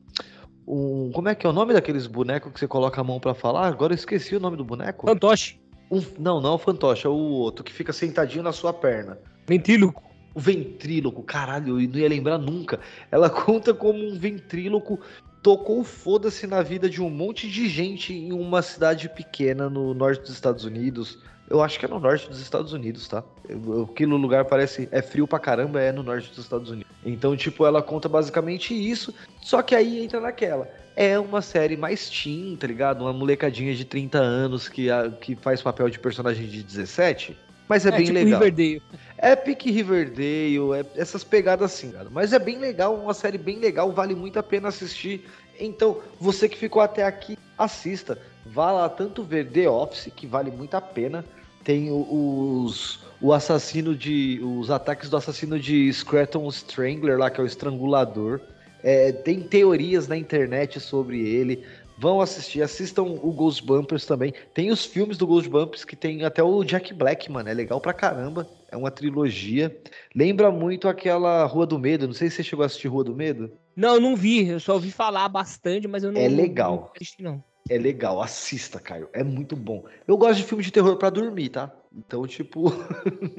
um como é que é o nome daqueles bonecos que você coloca a mão para falar? Agora eu esqueci o nome do boneco. Fantoche. Um, não, não é o fantoche, é o outro que fica sentadinho na sua perna. Ventíloco. O ventríloco, caralho, eu não ia lembrar nunca. Ela conta como um ventríloco tocou foda-se na vida de um monte de gente em uma cidade pequena no norte dos Estados Unidos. Eu acho que é no norte dos Estados Unidos, tá? Aquele lugar parece. É frio pra caramba, é no norte dos Estados Unidos. Então, tipo, ela conta basicamente isso. Só que aí entra naquela. É uma série mais teen, tá ligado? Uma molecadinha de 30 anos que, que faz papel de personagem de 17. Mas é, é bem tipo legal. Riverdale. É pique Riverdale, é essas pegadas assim, cara. Mas é bem legal, uma série bem legal, vale muito a pena assistir. Então, você que ficou até aqui, assista. Vá lá tanto ver The Office, que vale muito a pena. Tem os o assassino de os ataques do assassino de Scranton Strangler lá que é o estrangulador. É, tem teorias na internet sobre ele. Vão assistir, assistam o Ghost Bumpers também. Tem os filmes do Ghost Bumpers que tem até o Jack Black, mano. É legal pra caramba. É uma trilogia. Lembra muito aquela Rua do Medo. Não sei se você chegou a assistir Rua do Medo. Não, não vi. Eu só ouvi falar bastante, mas eu não. É legal. Não assisti, não. É legal. Assista, Caio. É muito bom. Eu gosto de filme de terror para dormir, tá? Então, tipo,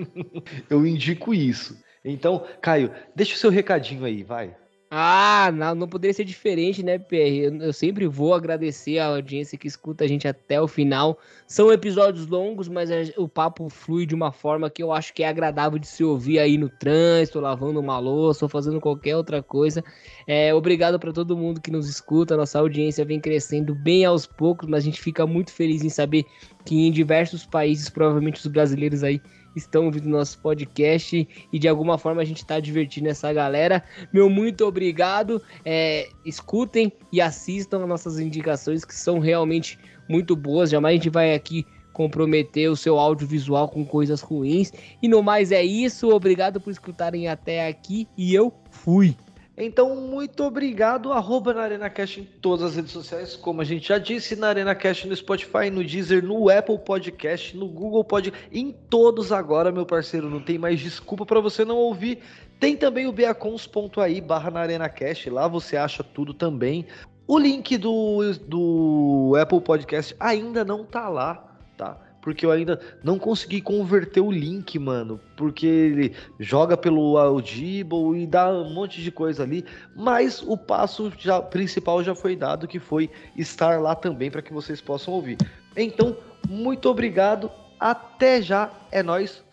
eu indico isso. Então, Caio, deixa o seu recadinho aí, vai. Ah, não, não poderia ser diferente, né, PR? Eu, eu, sempre vou agradecer a audiência que escuta a gente até o final. São episódios longos, mas a, o papo flui de uma forma que eu acho que é agradável de se ouvir aí no trânsito, lavando uma louça ou fazendo qualquer outra coisa. É, obrigado para todo mundo que nos escuta. Nossa audiência vem crescendo bem aos poucos, mas a gente fica muito feliz em saber que em diversos países, provavelmente os brasileiros aí estão ouvindo nosso podcast e de alguma forma a gente está divertindo essa galera. Meu muito obrigado. É, escutem e assistam as nossas indicações que são realmente muito boas. Jamais a gente vai aqui comprometer o seu audiovisual com coisas ruins. E no mais é isso. Obrigado por escutarem até aqui e eu fui. Então, muito obrigado. Arroba na ArenaCast em todas as redes sociais, como a gente já disse, na ArenaCast no Spotify, no Deezer, no Apple Podcast, no Google Podcast, em todos agora, meu parceiro. Não tem mais desculpa para você não ouvir. Tem também o beacons.ai barra na ArenaCast, lá você acha tudo também. O link do, do Apple Podcast ainda não tá lá, tá? Porque eu ainda não consegui converter o link, mano, porque ele joga pelo Audible e dá um monte de coisa ali, mas o passo já, principal já foi dado, que foi estar lá também para que vocês possam ouvir. Então, muito obrigado, até já, é nós,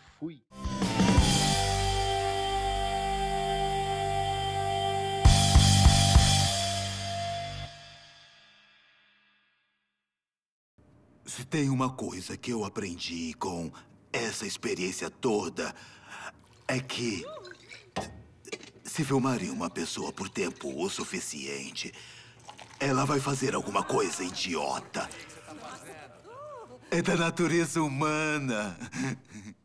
Se tem uma coisa que eu aprendi com essa experiência toda, é que. Se filmarem uma pessoa por tempo o suficiente, ela vai fazer alguma coisa idiota. É da natureza humana.